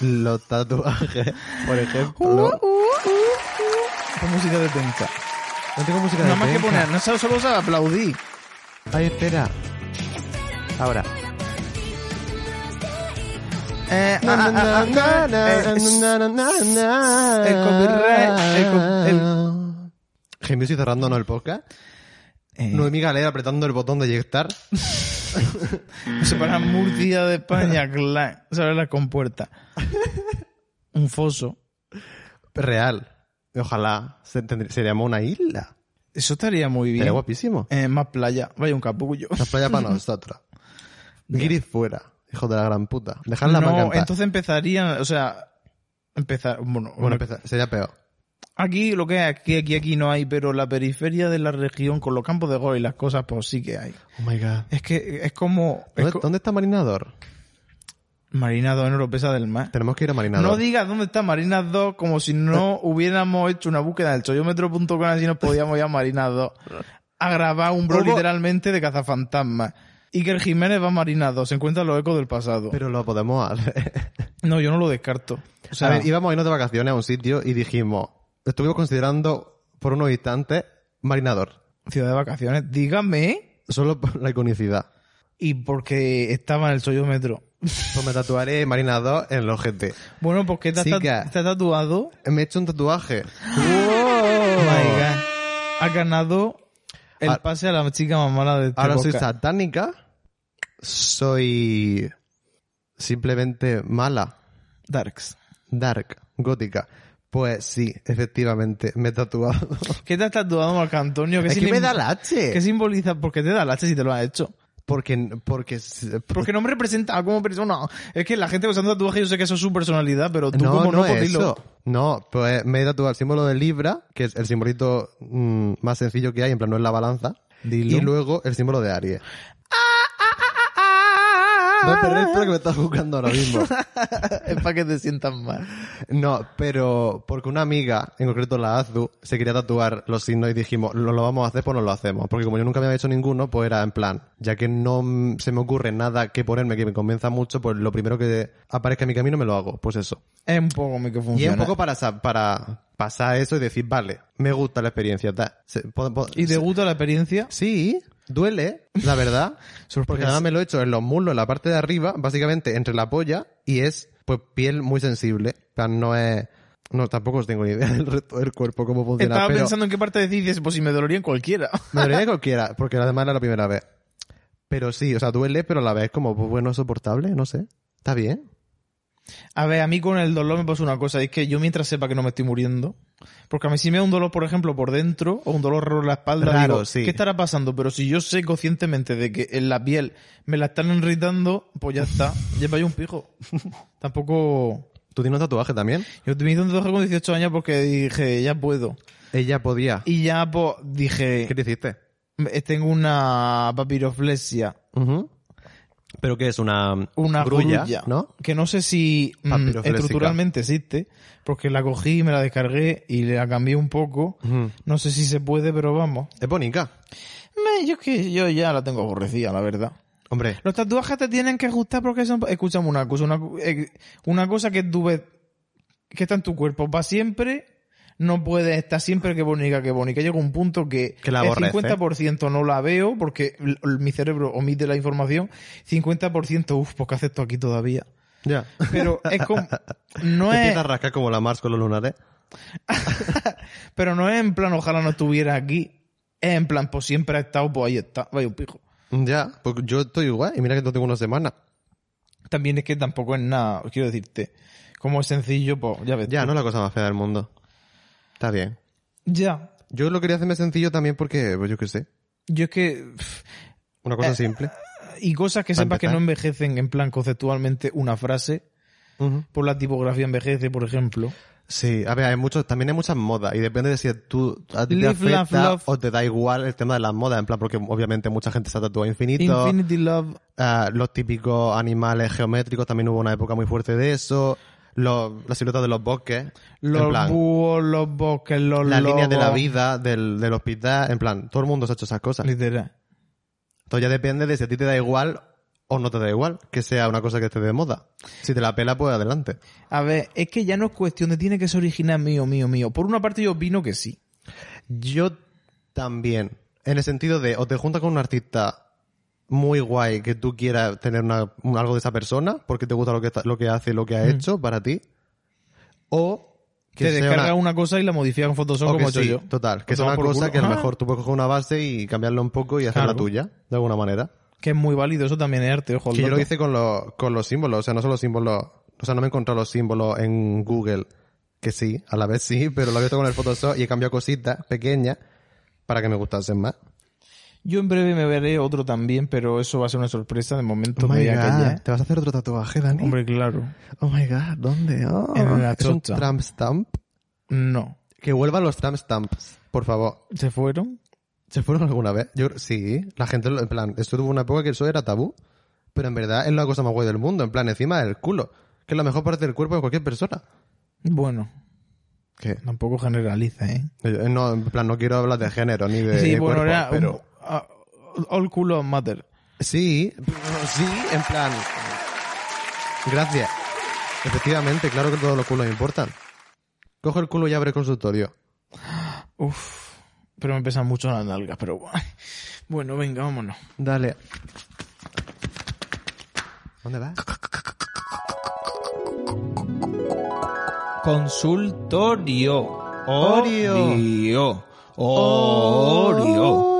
Los tatuajes, por Uh, ejemplo. Con música de penca. No tengo música de Nada más que poner, no solo solo sabe aplaudir. Ay, espera. Ahora. Eh, ah, ah, ah, ah, eh, el copyright, el co- el- Gemius y cerrándonos el podcast. eh, Noemí Galera apretando el botón de eyectar. [laughs] se para Murcia de España, claro. ¿Sabes la compuerta? [laughs] Un foso. Real. Ojalá se seríamos una isla. Eso estaría muy bien. Sería guapísimo. Eh, más playa. Vaya un capullo. La playa para [laughs] nosotros. Guiris fuera. Hijo de la gran puta. Dejadla para no, entonces empezarían, o sea, empezar, bueno, Bueno, empezar- sería peor. Aquí lo que es, aquí, aquí, aquí no hay, pero la periferia de la región con los campos de golf y las cosas, pues sí que hay. Oh my god. Es que es como, es ¿Dónde, co- dónde está Marinador? Marina 2 en Oropesa del Mar. Tenemos que ir a Marinador. No digas dónde está Marina 2 como si no [laughs] hubiéramos hecho una búsqueda del choyómetro.com así nos podíamos ir a Marina 2 a grabar un bro ¿Cómo? literalmente de cazafantasmas. Iker Jiménez va a Marina 2, se encuentra los ecos del pasado. Pero lo podemos hacer. no, yo no lo descarto. O sea, a ver, íbamos a irnos de vacaciones a un sitio y dijimos, estuvimos considerando por unos instantes Marinador. ciudad de vacaciones, dígame, Solo por la iconicidad. y porque estaba en el choyómetro. Pues me tatuaré Marinador en el ojete. Bueno, porque te has Chica. ta- te has tatuado. Me he hecho un tatuaje. Oh my God. Ha ganado el pase a la chica más mala de este Ahora soy satánica. Soy simplemente mala. Darks. Dark. Gótica. Pues sí, efectivamente, me he tatuado. [laughs] ¿Qué te has tatuado, Marco Antonio? ¿Qué Es que me da lache. ¿Qué simboliza? ¿Por qué te da lache si te lo has hecho? Porque, porque, Porque no me representa como persona. Es que la gente usando tatuaje yo sé que eso es su personalidad, pero tú no, como no, no es eso. No, pues me he tatuado el símbolo de Libra, que es el simbolito mm, más sencillo que hay, en plan no es la balanza. Dilo. Y luego el símbolo de Aries. Voy a perder el pelo que me [laughs] estás buscando ahora mismo. [laughs] es para que te sientas mal. No, pero porque una amiga, en concreto la Azu, se quería tatuar los signos y dijimos, lo, lo vamos a hacer, pues no lo hacemos. Porque como yo nunca me había hecho ninguno, pues era en plan, ya que no se me ocurre nada que ponerme que me convenza mucho, pues lo primero que aparezca en mi camino me lo hago. Pues eso. Es un poco mi que Y es funciona. un poco para, para pasar eso y decir, vale, me gusta la experiencia. ta- se- po- po- ¿Y te se- gusta la experiencia? Sí, duele, la verdad. [laughs] Porque además me lo he hecho en los muslos, en la parte de arriba, básicamente entre la polla, y es pues piel muy sensible. En plan, no es... No, tampoco os tengo ni idea [laughs] del resto del cuerpo, cómo funciona. Estaba pero pensando en qué parte decides, pues si me dolería en cualquiera. [laughs] Me dolería de cualquiera, porque además era la primera vez. Pero sí, o sea, duele, pero a la vez como, pues bueno, soportable, no sé. Está bien. A ver, a mí con el dolor me pasa una cosa, es que yo mientras sepa que no me estoy muriendo, porque a mí si me da un dolor, por ejemplo, por dentro, o un dolor raro en la espalda, Raro, digo, sí. ¿qué estará pasando? Pero si yo sé conscientemente de que en la piel me la están irritando, pues ya está, lleva yo un pijo. [laughs] Tampoco... ¿Tú tienes un tatuaje también? Yo me hice un tatuaje con 18 años porque dije, ya puedo. Ella podía. Y ya, pues, dije, ¿Qué te hiciste? tengo una papiroflesia. ¿Pero qué es? Una, una grulla, grulla, ¿no? Que no sé si mm, estructuralmente existe, porque la cogí, me la descargué y la cambié un poco. No sé si se puede, pero vamos. Es bonita. Me- yo es que yo ya la tengo aborrecida, la verdad. Hombre, Los tatuajes te tienen que gustar porque son... Escúchame una cosa, una, eh, una cosa que tú ves que está en tu cuerpo para siempre, no puede estar siempre que bonita, que bonita. Llega un punto que, Que la el aborrece. 50% no la veo porque mi cerebro omite la información, 50% uff, ¿por qué hace esto aquí todavía? ya. Pero es como... No [laughs] Te es... a rascar como la Mars con los lunares. [laughs] Pero no es en plan, ojalá no estuviera aquí. Es en plan, pues siempre ha estado, pues ahí está. Vaya un pijo. Ya, pues yo estoy igual. Y mira que no tengo una semana. También es que tampoco es nada, quiero decirte. Como es sencillo, pues ya ves. Ya, tú. no es la cosa más fea del mundo. Está bien. Ya. Yo lo quería hacerme sencillo también porque, pues yo qué sé, Yo es que... una cosa Eh, simple. Y cosas que sepas que no envejecen en plan conceptualmente una frase. Por la tipografía envejece, por ejemplo. Sí, a ver, hay muchos, también hay muchas modas y depende de si tú a ti te Live, love, afecta love. o te da igual el tema de las modas, en plan porque obviamente mucha gente se ha tatuado infinito, Infinity Love. ah, los típicos animales geométricos, también hubo una época muy fuerte de eso, los, la silueta de los bosques, Los plan, búhos, los bosques, los las líneas de la lobos. vida del, del hospital, en plan, todo el mundo se ha hecho esas cosas. Literal. Entonces ya depende de si a ti te da igual o no te da igual, que sea una cosa que esté de moda. Si te la pela, pues adelante. A ver, es que ya no es cuestión de tiene que ser original mío, mío, mío. Por una parte yo opino que sí. Yo también. En el sentido de, o te juntas con un artista muy guay que tú quieras tener una, un- algo de esa persona, porque te gusta lo que, está- lo que hace, lo que ha hecho para ti, o que te sea descargas una, una... cosa y la modificas con Photoshop o como he hecho sí, yo. total, que sea una cosa culo. que a lo Ah, mejor tú puedes coger una base y cambiarla un poco y hacer Claro. la tuya, de alguna manera. Que es muy válido, eso también es arte, ojo. Que yo lo hice con los, con los símbolos, o sea, no solo símbolos, o sea, no me he encontrado los símbolos en Google, que sí, a la vez sí, pero lo he visto con el Photoshop y he cambiado cositas pequeñas para que me gustasen más. Yo en breve me veré otro también, pero eso va a ser una sorpresa. De momento Oh me my voy a God, callar. ¿Te vas a hacer otro tatuaje, Dani? Hombre, claro. Oh my god, ¿dónde? Oh, En la ¿Es un tramp stamp? No. Que vuelvan los tramp stamps, por favor. ¿Se fueron? ¿Se fueron alguna vez? Yo, sí, la gente, en plan, esto tuvo una época que eso era tabú, pero en verdad es la cosa más guay del mundo, en plan, encima del culo, que es la mejor parte del cuerpo de cualquier persona. Bueno, ¿Qué? tampoco generaliza, ¿eh? Eh, No, en plan, no quiero hablar de género ni de, sí, de bueno, cuerpo, era pero... all culo matter. Sí, pero sí, en plan... Gracias. Efectivamente, claro que todos los culos importan. Coge el culo y abre el consultorio. Uf. Pero me pesan mucho las nalgas, pero bueno. Bueno, venga, vámonos. Dale. ¿Dónde vas? Consultorio. Orio. Orio. Orio.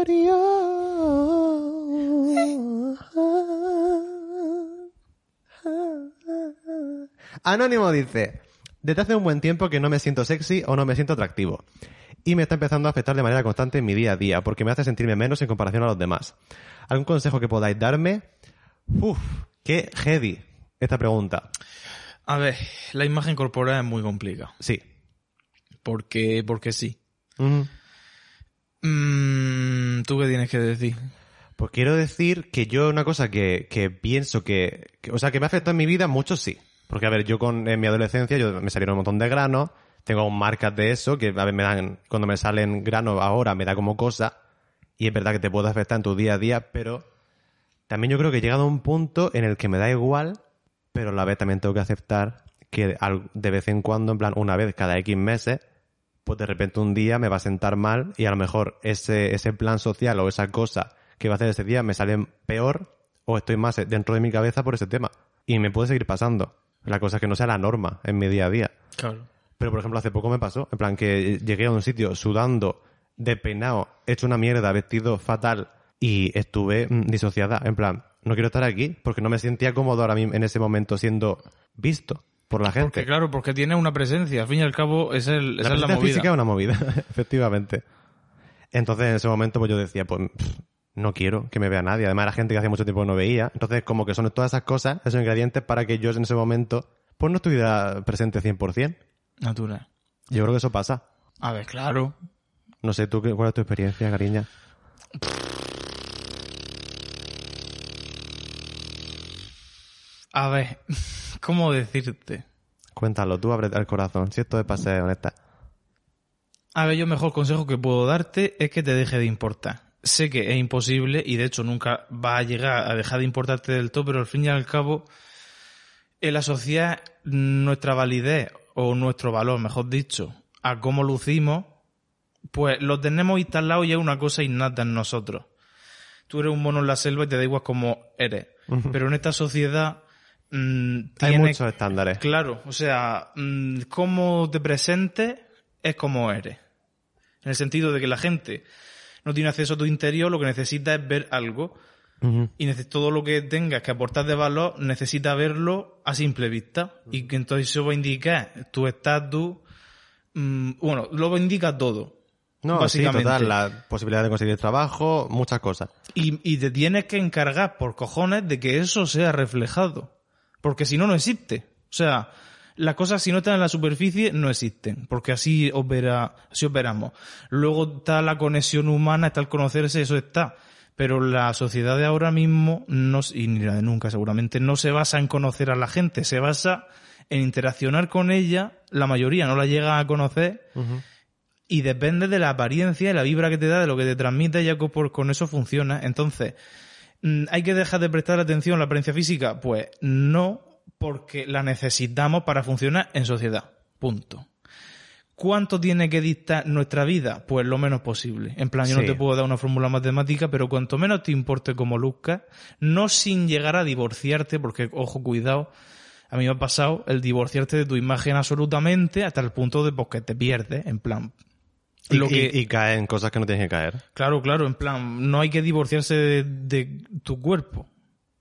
Anónimo dice, desde hace un buen tiempo que no me siento sexy o no me siento atractivo. Y me está empezando a afectar de manera constante en mi día a día, porque me hace sentirme menos en comparación a los demás. ¿Algún consejo que podáis darme? Uf, qué heavy esta pregunta. A ver, la imagen corporal es muy complicada. Sí. Porque, porque sí. Mm, ¿Tú qué tienes que decir? Pues quiero decir que yo una cosa que, que pienso que, que- o sea, que me ha afectado en mi vida, mucho sí. Porque, a ver, yo con, en mi adolescencia yo me salieron un montón de granos, tengo marcas de eso, que a ver, me dan, cuando me salen granos ahora me da como cosa, y es verdad que te puede afectar en tu día a día, pero también yo creo que he llegado a un punto en el que me da igual, pero a la vez también tengo que aceptar que de vez en cuando, en plan, una vez cada X meses, pues de repente un día me va a sentar mal y a lo mejor ese, ese plan social o esa cosa que va a hacer ese día me sale peor o estoy más dentro de mi cabeza por ese tema. Y me puede seguir pasando. La cosa es que no sea la norma en mi día a día. Claro. Pero, por ejemplo, hace poco me pasó, en plan, que llegué a un sitio sudando, despeinado, hecho una mierda, vestido fatal, y estuve mm, disociada, en plan, no quiero estar aquí, porque no me sentía cómodo ahora mismo en ese momento siendo visto por la gente. Porque claro, porque tiene una presencia. Al fin y al cabo, es el, esa la es la movida. física es una movida, [laughs] efectivamente. Entonces, en ese momento, pues yo decía, pues, pff, no quiero que me vea nadie. Además, era gente que hace mucho tiempo que no veía. Entonces, como que son todas esas cosas, esos ingredientes para que yo en ese momento, pues no estuviera presente 100%. Natural. Yo creo que eso pasa. A ver, claro. No sé, ¿tú cuál es tu experiencia, cariña? A ver, [laughs] ¿cómo decirte? Cuéntalo, tú abre el corazón. Si esto es para ser honesta. A ver, yo mejor consejo que puedo darte es que te deje de importar. Sé que es imposible y de hecho nunca va a llegar a dejar de importarte del todo, pero al fin y al cabo, el asociar nuestra validez o nuestro valor, mejor dicho, a cómo lucimos, pues lo tenemos instalado y es una cosa innata en nosotros. Tú eres un mono en la selva y te da igual cómo eres. Pero en esta sociedad mm, Hay muchos estándares. Claro, o sea, mm, cómo te presentes es como eres. En el sentido de que la gente no tiene acceso a tu interior, lo que necesita es ver algo. Y todo lo que tengas que aportar de valor necesita verlo a simple vista. Y que entonces eso va a indicar tu estatus. mm, bueno, lo indica todo. No, básicamente. sí, total. La posibilidad de conseguir trabajo, muchas cosas. Y, y te tienes que encargar por cojones de que eso sea reflejado. Porque si no, no existe. O sea, las cosas si no están en la superficie no existen. Porque así opera, así operamos. Luego está la conexión humana, está el conocerse, eso está. Pero la sociedad de ahora mismo, no, y ni la de nunca seguramente, no se basa en conocer a la gente, se basa en interaccionar con ella. La mayoría no la llega a conocer y depende de la apariencia y la vibra que te da, de lo que te transmite, ya que por, con eso funciona. Entonces, mm, ¿hay que dejar de prestar atención a la apariencia física? Pues no, porque la necesitamos para funcionar en sociedad. Punto. ¿Cuánto tiene que dictar nuestra vida? Pues lo menos posible. En plan, yo Sí. no te puedo dar una fórmula matemática, pero cuanto menos te importe como luzcas, no sin llegar a divorciarte, porque, ojo, cuidado, a mí me ha pasado el divorciarte de tu imagen absolutamente hasta el punto de pues, que te pierdes, en plan. Y, lo que, y- y cae en cosas que no tienes que caer. Claro, claro, en plan, no hay que divorciarse de, de tu cuerpo.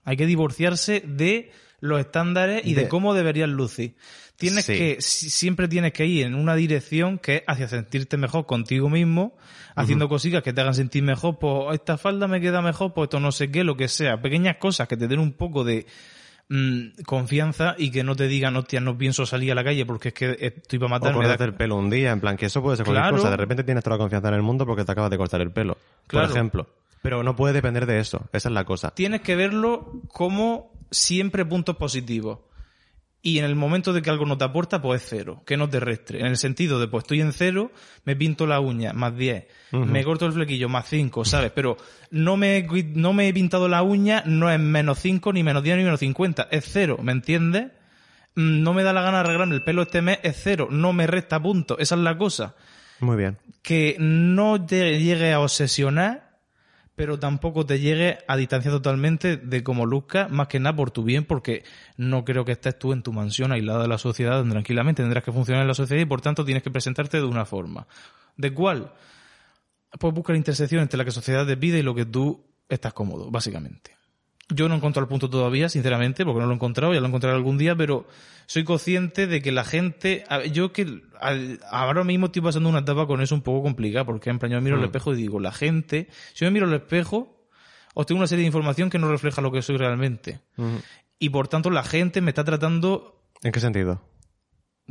Hay que divorciarse de los estándares y de, De- cómo deberías lucir. Tienes Sí. que, si- siempre tienes que ir en una dirección que es hacia sentirte mejor contigo mismo, haciendo cosillas que te hagan sentir mejor, pues esta falda me queda mejor, pues esto no sé qué, lo que sea. Pequeñas cosas que te den un poco de mm, confianza y que no te digan, hostia, no pienso salir a la calle porque es que estoy para O matarme. da- cortarte el pelo un día, en plan, que eso puede ser cualquier Claro. cosa. De repente tienes toda la confianza en el mundo porque te acabas de cortar el pelo. Claro. Por ejemplo. Pero no puede depender de eso. Esa es la cosa. tienes que verlo como siempre puntos positivos. Y en el momento de que algo no te aporta, pues es cero, que no te restre. En el sentido de, pues estoy en cero, me pinto la uña, más 10. Me corto el flequillo, más 5, ¿sabes? Pero no me, no me he pintado la uña, no es menos 5, ni menos 10, ni menos 50. Es cero, ¿me entiendes? Mm, No me da la gana de arreglarme el pelo este mes, es cero. No me resta punto. Esa es la cosa Muy bien. que no te llegue a obsesionar, pero tampoco te llegue a distanciar totalmente de cómo luzca, más que nada por tu bien, porque no creo que estés tú en tu mansión aislada de la sociedad, donde tranquilamente tendrás que funcionar en la sociedad y por tanto tienes que presentarte de una forma. ¿De cuál? Pues busca la intersección entre la que sociedad te pide y lo que tú estás cómodo, básicamente. Yo no he encontrado el punto todavía, sinceramente, porque no lo he encontrado, ya lo encontraré algún día, pero soy consciente de que la gente, yo que al- ahora mismo estoy pasando una etapa con eso un poco complicada, porque en plan yo me miro al espejo y digo, la gente, si yo me miro al espejo, obtengo una serie de información que no refleja lo que soy realmente. Y por tanto la gente me está tratando ¿En qué sentido?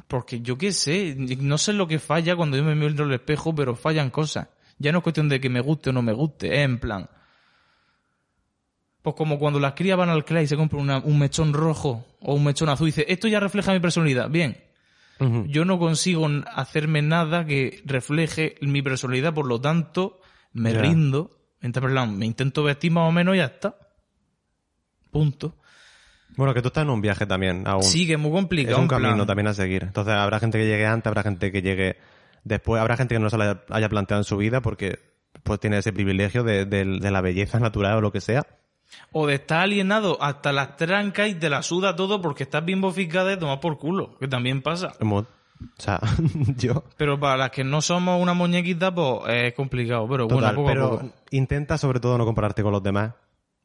porque yo qué sé, no sé lo que falla cuando yo me miro al espejo, pero fallan cosas. Ya no es cuestión de que me guste o no me guste, es en plan. Pues como cuando las crías van al CLA y se compran una- un mechón rojo o un mechón azul y dice, esto ya refleja mi personalidad. Bien, yo no consigo hacerme nada que refleje mi personalidad, por lo tanto, me Ya. rindo. Me intento vestir más o menos y ya está. Punto. Bueno, que tú estás en un viaje también aún. Sí, que es muy complicado. es un plan- camino también a seguir. Entonces habrá gente que llegue antes, habrá gente que llegue después, habrá gente que no se haya, haya planteado en su vida porque pues tiene ese privilegio de, de- de la belleza natural o lo que sea. O de estar alienado hasta las trancas y te la suda todo porque estás bien boficada de tomar por culo, que también pasa. O sea, [laughs] yo. Pero para las que no somos una muñequita, pues es complicado. Pero Total, bueno, poco pero a poco. intenta sobre todo no compararte con los demás.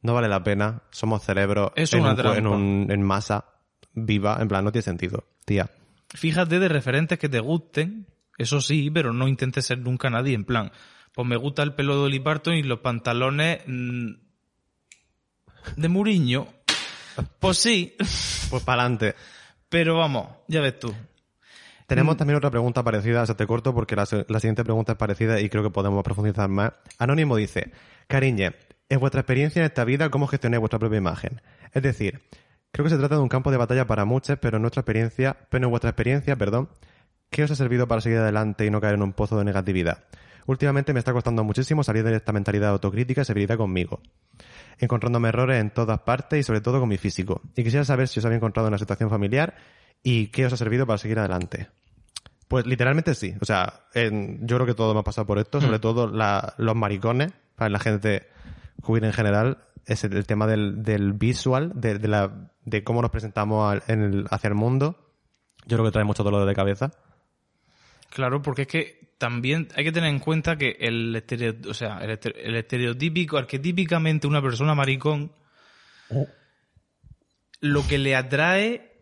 No vale la pena. Somos cerebros Es en, una un en, trampa. un- en masa viva. En plan, no tiene sentido, tía. Fíjate de referentes que te gusten, eso sí, pero no intentes ser nunca nadie. En plan, pues me gusta el pelo de Dolly Parton y los pantalones mm, de Muriño. Pues sí, Pues para adelante. pero vamos, ya ves tú. Tenemos también otra pregunta parecida, o sea, te corto porque la, se- la siguiente pregunta es parecida y creo que podemos profundizar más. Anónimo dice, cariñe, ¿es vuestra experiencia en esta vida cómo gestionáis vuestra propia imagen? Es decir, creo que se trata de un campo de batalla para muchos, pero en nuestra experiencia, pero en vuestra experiencia, perdón, ¿qué os ha servido para seguir adelante y no caer en un pozo de negatividad? Últimamente me está costando muchísimo salir de esta mentalidad autocrítica y severidad conmigo encontrándome errores en todas partes y sobre todo con mi físico. Y quisiera saber si os habéis encontrado en una situación familiar y qué os ha servido para seguir adelante. Pues literalmente sí. O sea, en- yo creo que todos hemos pasado por esto, sobre todo la- los maricones, para la gente queer en general, es el, el tema del, del visual, de, de la, de cómo nos presentamos al- en el- hacia el mundo. Yo creo que trae mucho dolor de cabeza. Claro, porque es que también hay que tener en cuenta que el, estereo, o sea, el, estere- el estereotípico, arquetípicamente una persona maricón, lo que le atrae,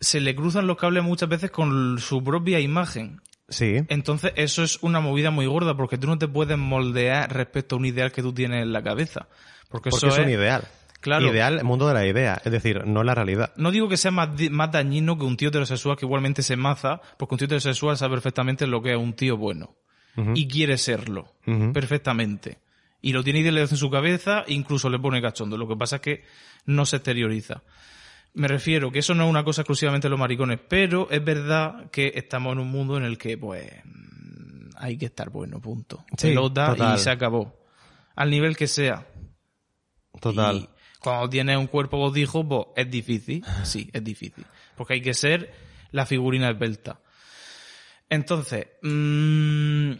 se le cruzan los cables muchas veces con su propia imagen. Sí. Entonces eso es una movida muy gorda porque tú no te puedes moldear respecto a un ideal que tú tienes en la cabeza. Porque, Porque eso es un ideal. Claro. Ideal, el mundo de la idea. Es decir, no la realidad. No digo que sea más, más dañino que un tío heterosexual que igualmente se maza, porque un tío heterosexual sabe perfectamente lo que es un tío bueno. Y quiere serlo. Perfectamente. Y lo tiene idealizado en su cabeza, incluso le pone cachondo. Lo que pasa es que no se exterioriza. Me refiero que eso no es una cosa exclusivamente de los maricones, pero es verdad que estamos en un mundo en el que, pues, hay que estar bueno, punto. Sí, Pelota total. y se acabó. Al nivel que sea. Total. Y cuando tienes un cuerpo bodijo, pues es difícil. [laughs] Sí, es difícil. Porque hay que ser la figurina esbelta. Entonces, mm,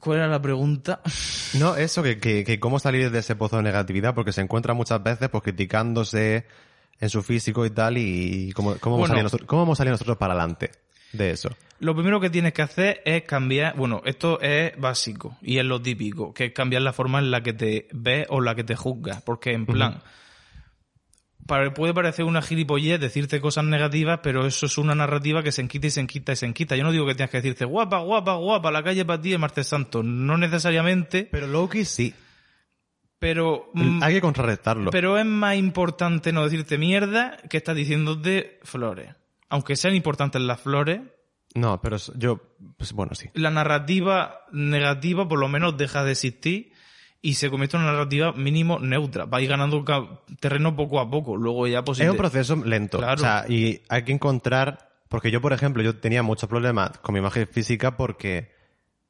¿cuál era la pregunta? [laughs] No, eso, que, que, que cómo salir de ese pozo de negatividad, porque se encuentra muchas veces pues criticándose en su físico y tal, y cómo, cómo, hemos, Bueno. salido nosotros, cómo hemos salido nosotros para adelante de eso. Lo primero que tienes que hacer es cambiar, bueno, esto es básico y es lo típico, que es cambiar la forma en la que te ves o la que te juzgas, porque en plan, para- puede parecer una gilipollez decirte cosas negativas, pero eso es una narrativa que se enquita y se enquita y se enquita. Yo no digo que tengas que decirte guapa, guapa, guapa, la calle para ti es martes santo, no necesariamente, Pero Loki sí. pero... mm, Hay que contrarrestarlo. pero es más importante no decirte mierda que estás diciéndote flores. Aunque sean importantes las flores, No, pero yo, pues bueno, sí. la narrativa negativa por lo menos deja de existir y se convierte en una narrativa mínimo neutra. Va a ir ganando terreno poco a poco. Luego ya pues, Es un proceso lento. Claro. O sea, y hay que encontrar, porque yo, por ejemplo, yo tenía muchos problemas con mi imagen física porque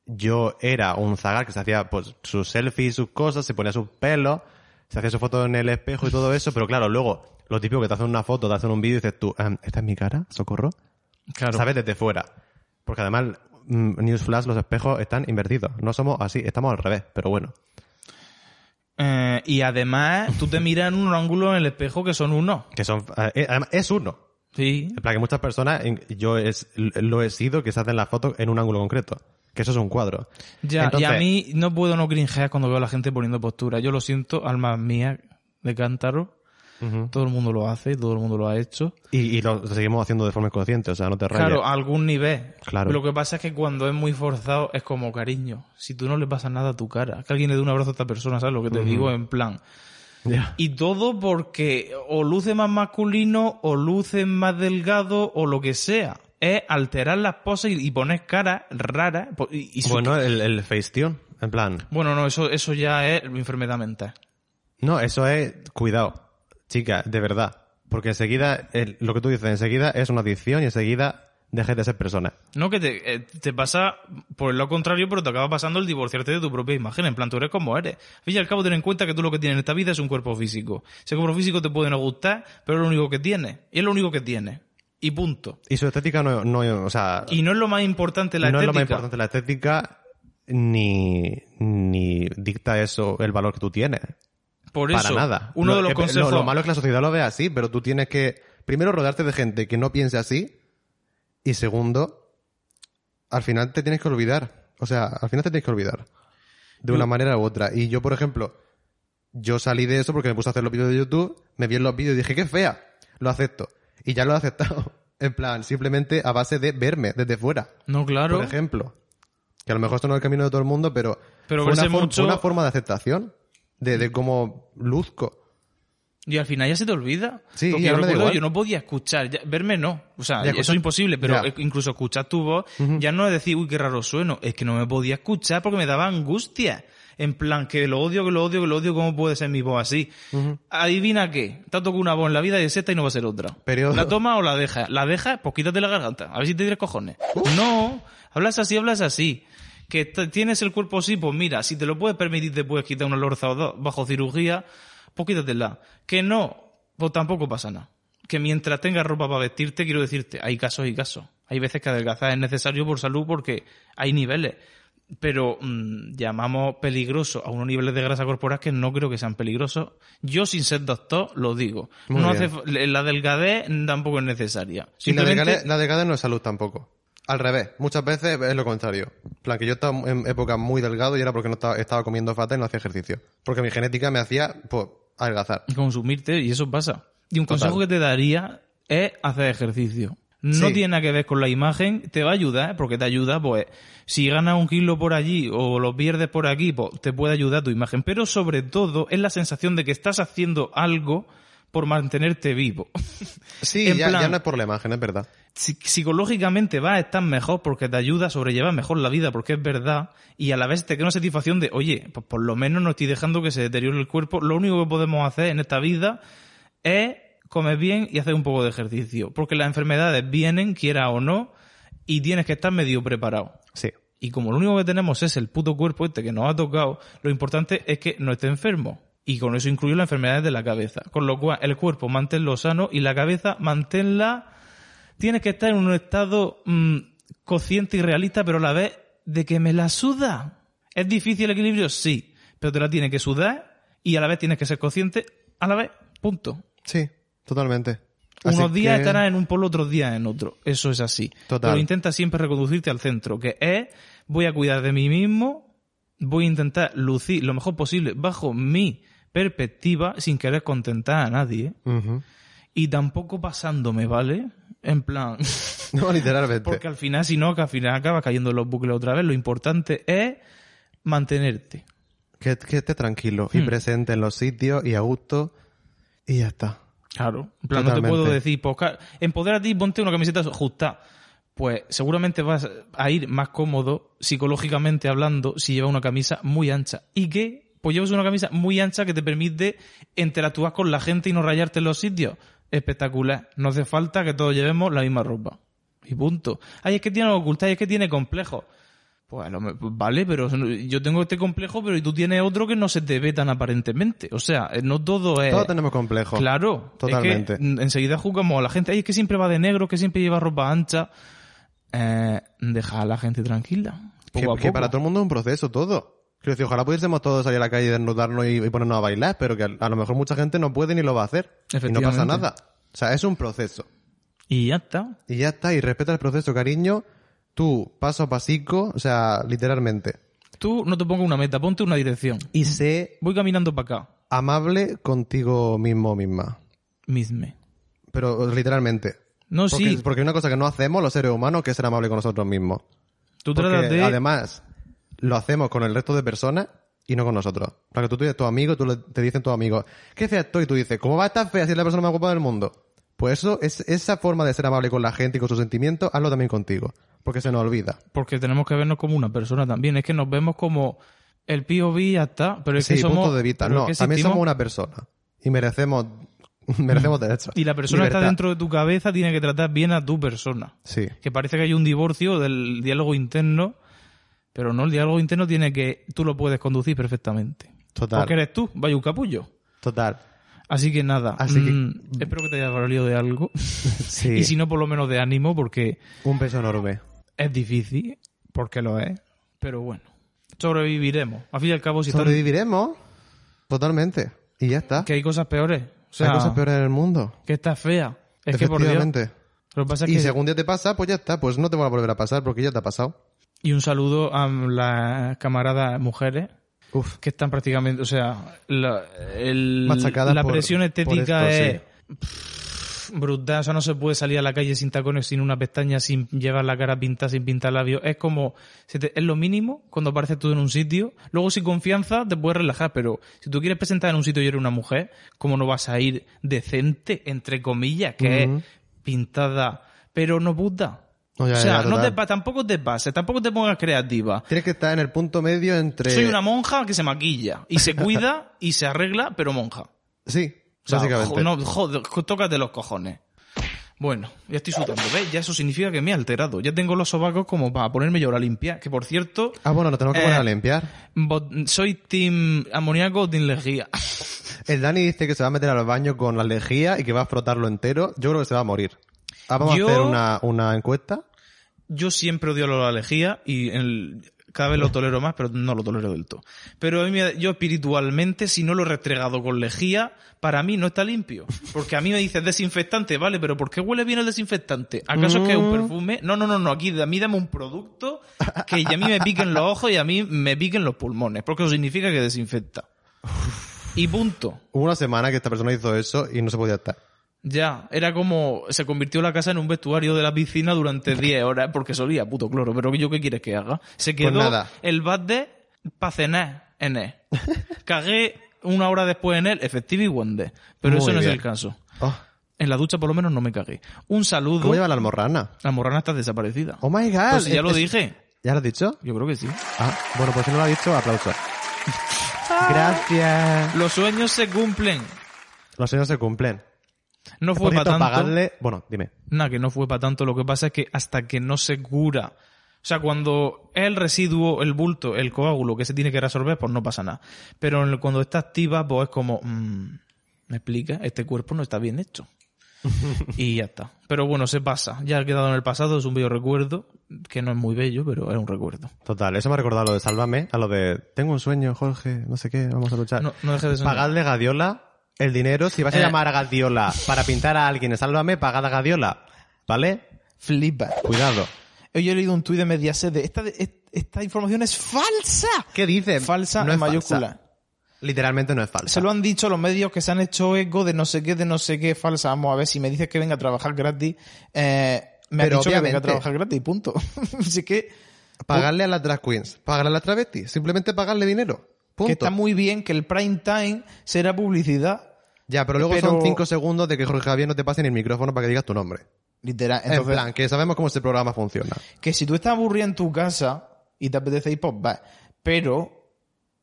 yo era un zagar que se hacía pues sus selfies sus cosas, se ponía sus pelos, se hacía su foto en el espejo y todo eso, pero claro, luego lo típico que te hacen una foto, te hacen un vídeo y dices tú, "Em, ¿esta es mi cara? ¿Socorro? Claro. ¿Sabes? Desde fuera. Porque además, mm, Newsflash, los espejos están invertidos. No somos así, estamos al revés, pero bueno. Eh, y además, tú te miras en un ángulo en el espejo que son unos. Que son, eh, eh, además, es uno. Sí. En plan que muchas personas, yo es, lo he sido, que se hacen las fotos en un ángulo concreto. Que eso es un cuadro. Ya, Entonces, y a mí no puedo no cringear cuando veo a la gente poniendo postura. Yo lo siento, alma mía de cántaro. Todo el mundo lo hace, todo el mundo lo ha hecho. Y, y lo seguimos haciendo de forma inconsciente, o sea, no te rayes. Claro, a algún nivel. Claro. Lo que pasa es que cuando es muy forzado es como cariño. Si tú no le pasas nada a tu cara, que alguien le dé un abrazo a esta persona, ¿sabes lo que te digo? En plan. Y todo porque o luce más masculino, o luce más delgado, o lo que sea. Es alterar las poses y, y poner caras raras. Y, y Bueno, el, el Facetune, en plan. bueno, no, eso, eso ya es enfermedad mental. No, eso es, cuidado, chica, de verdad. Porque enseguida, el- lo que tú dices, enseguida es una adicción y enseguida dejes de ser persona. No, que te, eh, te pasa por lo contrario, pero te acaba pasando el divorciarte de tu propia imagen. En plan, tú eres como eres. Al fin y al cabo, ten en cuenta que tú lo que tienes en esta vida es un cuerpo físico. Ese cuerpo físico te puede no gustar, pero es lo único que tienes. Y es lo único que tienes. Y punto. Y su estética no, no o sea, Y no es lo más importante la no es estética. lo más importante la estética, ni, ni dicta eso el valor que tú tienes. Por Para nada. uno Lo- de los eh, consejos... Lo, lo malo es que la sociedad lo ve así, pero tú tienes que, primero, rodearte de gente que no piense así, y segundo, al final te tienes que olvidar. O sea, al final te tienes que olvidar. De una manera u otra. Y yo, por ejemplo, yo salí de eso porque me puse a hacer los vídeos de YouTube, me vi en los vídeos y dije, qué fea. Lo acepto. Y ya lo he aceptado. [laughs] En plan, simplemente a base de verme desde fuera. No, claro. Por ejemplo. Que a lo mejor esto no es el camino de todo el mundo, pero, Pero fue, una verse for- mucho- fue una forma de aceptación. De, de cómo luzco. Y al final ya se te olvida. Sí, Porque yo recuerdo, no podía escuchar, ya- verme no. O sea, Ya, eso escucha- es imposible, pero ya. eh, incluso escuchar tu voz, ya no es decir, uy, qué raro sueno, es que no me podía escuchar porque me daba angustia. En plan, que lo odio, que lo odio, que lo odio, ¿cómo puede ser mi voz así? Adivina qué, te ha tocado una voz en la vida y es esta y no va a ser otra. Periodo. ¿La toma o la deja? ¿La deja? Pues quítate la garganta, a ver si te tienes cojones. No, hablas así, hablas así. Que tienes el cuerpo así, pues mira, si te lo puedes permitir, te puedes quitar una lorza o dos bajo cirugía, pues quítatela. Que no, pues tampoco pasa nada. Que mientras tengas ropa para vestirte, quiero decirte, hay casos y casos. Hay veces que adelgazar es necesario por salud porque hay niveles. Pero mm, llamamos peligroso a unos niveles de grasa corporal que no creo que sean peligrosos. Yo, sin ser doctor, lo digo. Muy no bien. hace, la delgadez tampoco es necesaria. Y la Simplemente- delgadez, la delgadez no es salud tampoco. Al revés, muchas veces es lo contrario. Plan, que yo estaba en época muy delgado y era porque no estaba, estaba comiendo fatal y no hacía ejercicio. Porque mi genética me hacía, pues, adelgazar. consumirte y eso pasa. Y un Total. consejo que te daría es hacer ejercicio. No Sí. tiene nada que ver con la imagen, te va a ayudar, porque te ayuda, pues, si ganas un kilo por allí o lo pierdes por aquí, pues te puede ayudar tu imagen. Pero sobre todo es la sensación de que estás haciendo algo por mantenerte vivo. [laughs] Sí, En ya, plan- ya no es por la imagen, es verdad. Psi- psicológicamente vas a estar mejor porque te ayuda a sobrellevar mejor la vida, porque es verdad, y a la vez te queda una satisfacción de, oye, pues por lo menos no estoy dejando que se deteriore el cuerpo. Lo único que podemos hacer en esta vida es comer bien y hacer un poco de ejercicio, porque las enfermedades vienen, quiera o no, y tienes que estar medio preparado. Sí. Y como lo único que tenemos es el puto cuerpo este que nos ha tocado, lo importante es que no esté enfermo. Y con eso incluyo las enfermedades de la cabeza. Con lo cual, el cuerpo manténlo sano y la cabeza manténla... Tienes que estar en un estado mm, consciente y realista, pero a la vez de que me la suda. ¿Es difícil el equilibrio? Sí. Pero te la tienes que sudar y a la vez tienes que ser consciente a la vez. Punto. Sí, totalmente. Así Unos días que- estarás en un polo, otros días en otro. Eso es así. Total. Pero intenta siempre reconducirte al centro, que es voy a cuidar de mí mismo, voy a intentar lucir lo mejor posible bajo mi perspectiva sin querer contentar a nadie y tampoco pasándome, ¿vale? En plan, [laughs] No, literalmente. porque al final, si no, que al final acabas cayendo en los bucles otra vez, lo importante es mantenerte. Que, que esté tranquilo y Hmm. presente en los sitios y a gusto y ya está. Claro. En plan, no te puedo decir, pues, a ti, ponte una camiseta justa. Pues seguramente vas a ir más cómodo psicológicamente hablando si llevas una camisa muy ancha. ¿Y qué? Pues llevas una camisa muy ancha que te permite interactuar con la gente y no rayarte en los sitios. Espectacular. No hace falta que todos llevemos la misma ropa. Y punto. Ay, es que tiene ay, es que tiene complejo. Pues a me- vale, pero yo tengo este complejo, pero y tú tienes otro que no se te ve tan aparentemente. O sea, no todo es... Todos tenemos complejos. Claro, Totalmente. Es que enseguida jugamos a la gente, ay, es que siempre va de negro, que siempre lleva ropa ancha. Eh, deja a la gente tranquila. Que, Poco a que poco. para todo el mundo es un proceso, todo. Quiero decir, ojalá pudiésemos todos salir a la calle, desnudarnos y, y ponernos a bailar, pero que a, a lo mejor mucha gente no puede ni lo va a hacer. Y no pasa nada. O sea, es un proceso. Y ya está. Y ya está, y respeta el proceso, cariño. tú paso a pasico, o sea, literalmente. Tú no te pongas una meta, ponte una dirección. Y sé Voy caminando para acá. amable contigo mismo o misma. Misme. Pero literalmente. No, Porque, sí. porque hay una cosa que no hacemos los seres humanos que es ser amable con nosotros mismos. Tú Porque tratas de... además lo hacemos con el resto de personas y no con nosotros. Porque tú tienes tu amigo, tú le- te dicen tus amigos, ¿qué fea estoy? Y tú dices, ¿cómo va a estar fea si es la persona más guapa del mundo? Pues eso, es, esa forma de ser amable con la gente y con sus sentimientos, hazlo también contigo. Porque se nos olvida. Porque tenemos que vernos como una persona también. Es que nos vemos como el POV y ya está. Pero es sí, que somos... punto de vista. No, que también existimos- somos una persona. Y merecemos, [laughs] merecemos derechos. Y la persona que está Libertad. dentro de tu cabeza tiene que tratar bien a tu persona. Sí. Que parece que hay un divorcio del diálogo interno, pero no, el diálogo interno tiene que... Tú lo puedes conducir perfectamente. Total. Porque eres tú, vaya un capullo. Total. Así que nada, Así que- mm, espero que te haya valido de algo. [laughs] Sí. Y si no, por lo menos de ánimo, porque Un beso enorme. es difícil, porque lo es. Pero bueno, sobreviviremos. Al fin y al cabo, si Sobreviviremos. Totalmente. Y ya está. que hay cosas peores. O sea, Hay cosas peores en el mundo. que está fea. Es que por Dios. Efectivamente. Lo que pasa es Y que... si algún día te pasa, pues ya está. Pues no te va a volver a pasar porque ya te ha pasado. Y un saludo a las camaradas mujeres Uf. que están prácticamente, o sea, la, el- Machacadas la por- presión estética esto, es pff, brutal. O sea, no se puede salir a la calle sin tacones, sin una pestaña, sin llevar la cara pintada, sin pintar labios. Es como, es lo mínimo cuando apareces tú en un sitio. Luego, sin confianza, te puedes relajar, pero si tú quieres presentar en un sitio y eres una mujer, ¿cómo no vas a ir decente, entre comillas, que es pintada, pero no puta? No, ya, o sea, ya, no te, tampoco te pases, tampoco te pongas creativa. Tienes que estar en el punto medio entre... Soy una monja que se maquilla y se cuida y se arregla, pero monja. Sí, O sea, básicamente. no, joder, jo- tócate los cojones. Bueno, ya estoy sudando, ¿ves? Ya eso significa que me he alterado. Ya tengo los sobacos como para ponerme yo a limpia. Que por cierto, Ah, bueno, nos tenemos que Eh, poner a limpiar. bot- soy team amoníaco o team lejía. El Dani dice que se va a meter al baño con la lejía y que va a frotarlo entero. Yo creo que se va a morir. Ah, vamos Yo- a hacer una, una encuesta. Yo siempre odio la lejía y el- cada vez lo tolero más, pero no lo tolero del todo. Pero a mí me- yo espiritualmente, si no lo he restregado con lejía, para mí no está limpio. Porque a mí me dices desinfectante, vale, pero ¿por qué huele bien el desinfectante? ¿Acaso es que es un perfume? No, no, no, no, aquí a mí dame un producto que a mí me piquen los ojos y a mí me piquen los pulmones, porque eso significa que desinfecta. Y punto. Hubo una semana que esta persona hizo eso y no se podía estar. Ya, era como, se convirtió la casa en un vestuario de la piscina durante 10 horas porque solía puto cloro, pero ¿yo qué quieres que haga? Se quedó Pues nada. el bate para cenar en él. [laughs] Cagué una hora después en él, efectivo y wonder, pero Muy eso no es el caso. Oh, En la ducha por lo menos no me cagué. Un saludo. ¿Cómo lleva la almorrana? La morrana está desaparecida. Oh my god. Pues ya lo dije. ¿Ya lo has dicho? Yo creo que sí. Ah, bueno, pues si no lo ha dicho, aplauso. [laughs] Gracias. Los sueños se cumplen. Los sueños se cumplen. No fue para tanto. pagarle... Bueno, dime. Nada, que no fue para tanto. Lo que pasa es que hasta que no se cura. O sea, cuando es el residuo, el bulto, el coágulo que se tiene que resolver, pues no pasa nada. Pero cuando está activa, pues es como, mm, ¿me explica? Este cuerpo no está bien hecho. [laughs] y ya está. Pero bueno, se pasa. Ya ha quedado en el pasado, es un bello recuerdo, que no es muy bello, pero es un recuerdo. Total, eso me ha recordado a lo de Sálvame, a lo de tengo un sueño, Jorge, no sé qué, vamos a luchar. No, no de soñar. Pagadle Gadiola el dinero. Si vas a Eh. llamar a Gadiola para pintar a alguien en Sálvame, pagad a Gadiola. ¿Vale? Flipa. Cuidado. Hoy he leído un tuit de Mediaset de esta, esta información es falsa. ¿Qué dice? Falsa No en es mayúscula. falsa. Literalmente no es falsa. Se lo han dicho los medios que se han hecho eco de no sé qué, de no sé qué falsa. Vamos a ver, si me dices que venga a trabajar gratis, eh, me Pero has dicho que venga a trabajar gratis, punto. [laughs] Así que, Pagarle a las drag queens, pagarle a las travestis, simplemente pagarle dinero. Punto. que está muy bien que el prime time será publicidad. Ya, pero luego pero- son cinco segundos de que Jorge Javier no te pase ni el micrófono para que digas tu nombre. Literal. en Entonces, plan, que sabemos cómo ese programa funciona. que si tú estás aburrido en tu casa y te apetece ir, pues va. Pero,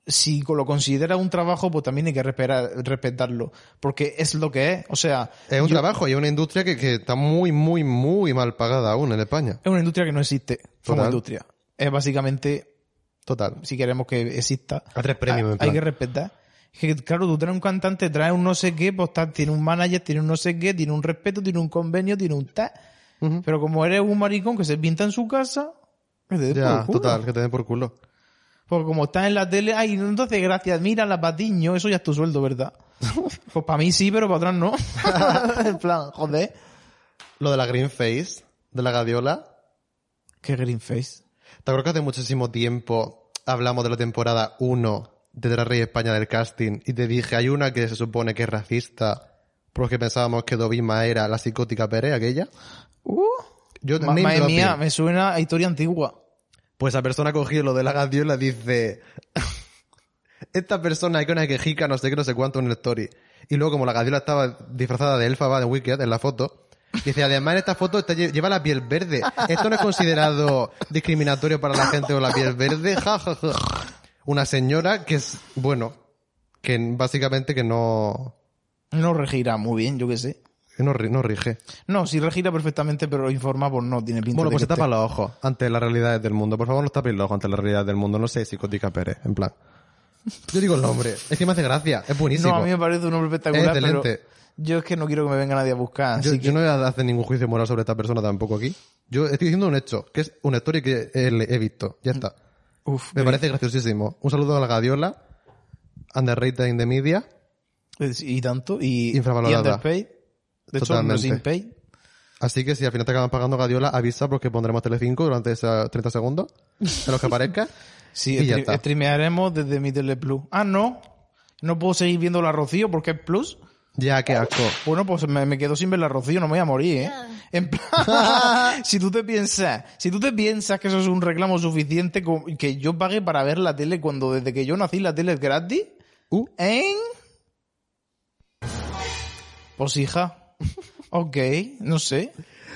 si lo consideras un trabajo, pues también hay que respetar- respetarlo. Porque es lo que es. O sea, Es un yo- trabajo y es una industria que, que está muy, muy, muy mal pagada aún en España. es una industria que no existe como Total. industria. Es básicamente Total. si queremos que exista. A tres premios, hay, hay que respetar. Es que, claro, tú traes un cantante, traes un no sé qué, pues tiene un manager, tiene un no sé qué, tiene un respeto, tiene un convenio, tiene un tal. Pero como eres un maricón que se pinta en su casa, que te dé Ya, por culo. total, que te den por culo. Porque como estás en la tele, ay, entonces gracias, mira la patiño, eso ya es tu sueldo, ¿verdad? [laughs] pues para mí sí, pero para otras no. [laughs] en plan, joder. Lo de la green face, de la gadiola, Qué green face. ¿Te acuerdas que hace muchísimo tiempo hablamos de la temporada 1 de Drag Race España del casting y te dije, hay una que se supone que es racista porque pensábamos que Dovima era la psicótica Pérez, aquella? Uh, Yo ma- madre mía, me suena a historia antigua. Pues esa persona cogió lo de la gadiola dice, [laughs] esta persona que una quejica, no sé qué, no sé cuánto en el story. Y luego como la gadiola estaba disfrazada de elfa, va, de Wicked, en la foto, dice, además en esta foto está lle- lleva la piel verde. ¿Esto no es considerado discriminatorio para la gente con la piel verde? Ja, ja, ja. Una señora que es, bueno, que básicamente que no, No regirá muy bien, yo qué sé. no, no rige. No, sí regira perfectamente, pero informa, pues no tiene pinta Bueno, de pues se tapa los ojos ante las realidades del mundo. Por favor, no tapéis los ojos ante las realidades del mundo. No sé, psicótica Pérez, en plan. Yo digo el nombre. Es que me hace gracia. Es buenísimo. No, a mí me parece un hombre espectacular, Es excelente. pero yo es que no quiero que me venga nadie a buscar. yo, así yo que- no voy a hacer ningún juicio moral sobre esta persona tampoco aquí. Yo estoy diciendo un hecho, que es una historia que he, he visto. Ya está. Uf, Me parece graciosísimo. Un saludo a la Gadiola. Underrated in the media. Y tanto, y, Infravalorada. y underpaid. De hecho, Totalmente. no sin pay. Así que si al final te acaban pagando Gadiola, avisa porque pondremos Telecinco durante esos 30 segundos. En los que aparezca. [laughs] Sí, Y ya está. streamearemos desde mi Teleplus. Ah, no. No puedo seguir viendo la Rocío porque es Plus. Ya, qué asco. Bueno, pues me, me quedo sin ver la Rocío, no me voy a morir, ¿eh? En plan, [laughs] si tú te piensas, si tú te piensas que eso es un reclamo suficiente que yo pague para ver la tele cuando desde que yo nací la tele es gratis, Uh. ¿en? Pues hija, [laughs] ok, no sé.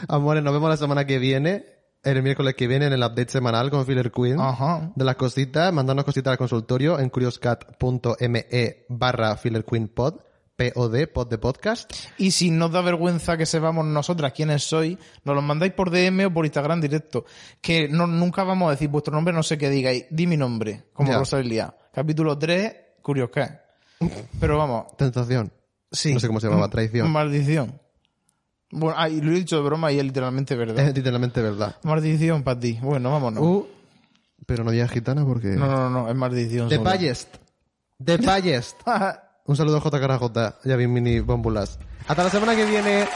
Amores, nos vemos la semana que viene. El miércoles que viene en el update semanal con Filler Queen. Ajá. De las cositas, mandarnos cositas al consultorio en curioscat.me barra Filler Queen Pod. P-O-D, pod de podcast. Y si nos da vergüenza que sepamos nosotras quiénes sois, nos los mandáis por DM o por Instagram directo. Que no, nunca vamos a decir vuestro nombre, no sé qué digáis. Di mi nombre, como Ya. Rosalía. Capítulo 3, Curious Cat. Pero vamos, Tentación. sí. No sé cómo se llamaba, traición. Maldición. Bueno, ah, y lo he dicho de broma y es literalmente verdad. Es literalmente verdad. Maldición para ti. Bueno, vámonos. Uh, pero no digas gitana porque... No, no, no, es maldición. The. Payest. The Payest. [laughs] Un saludo a JKJ y a Mini Bómbulas. Hasta la semana que viene.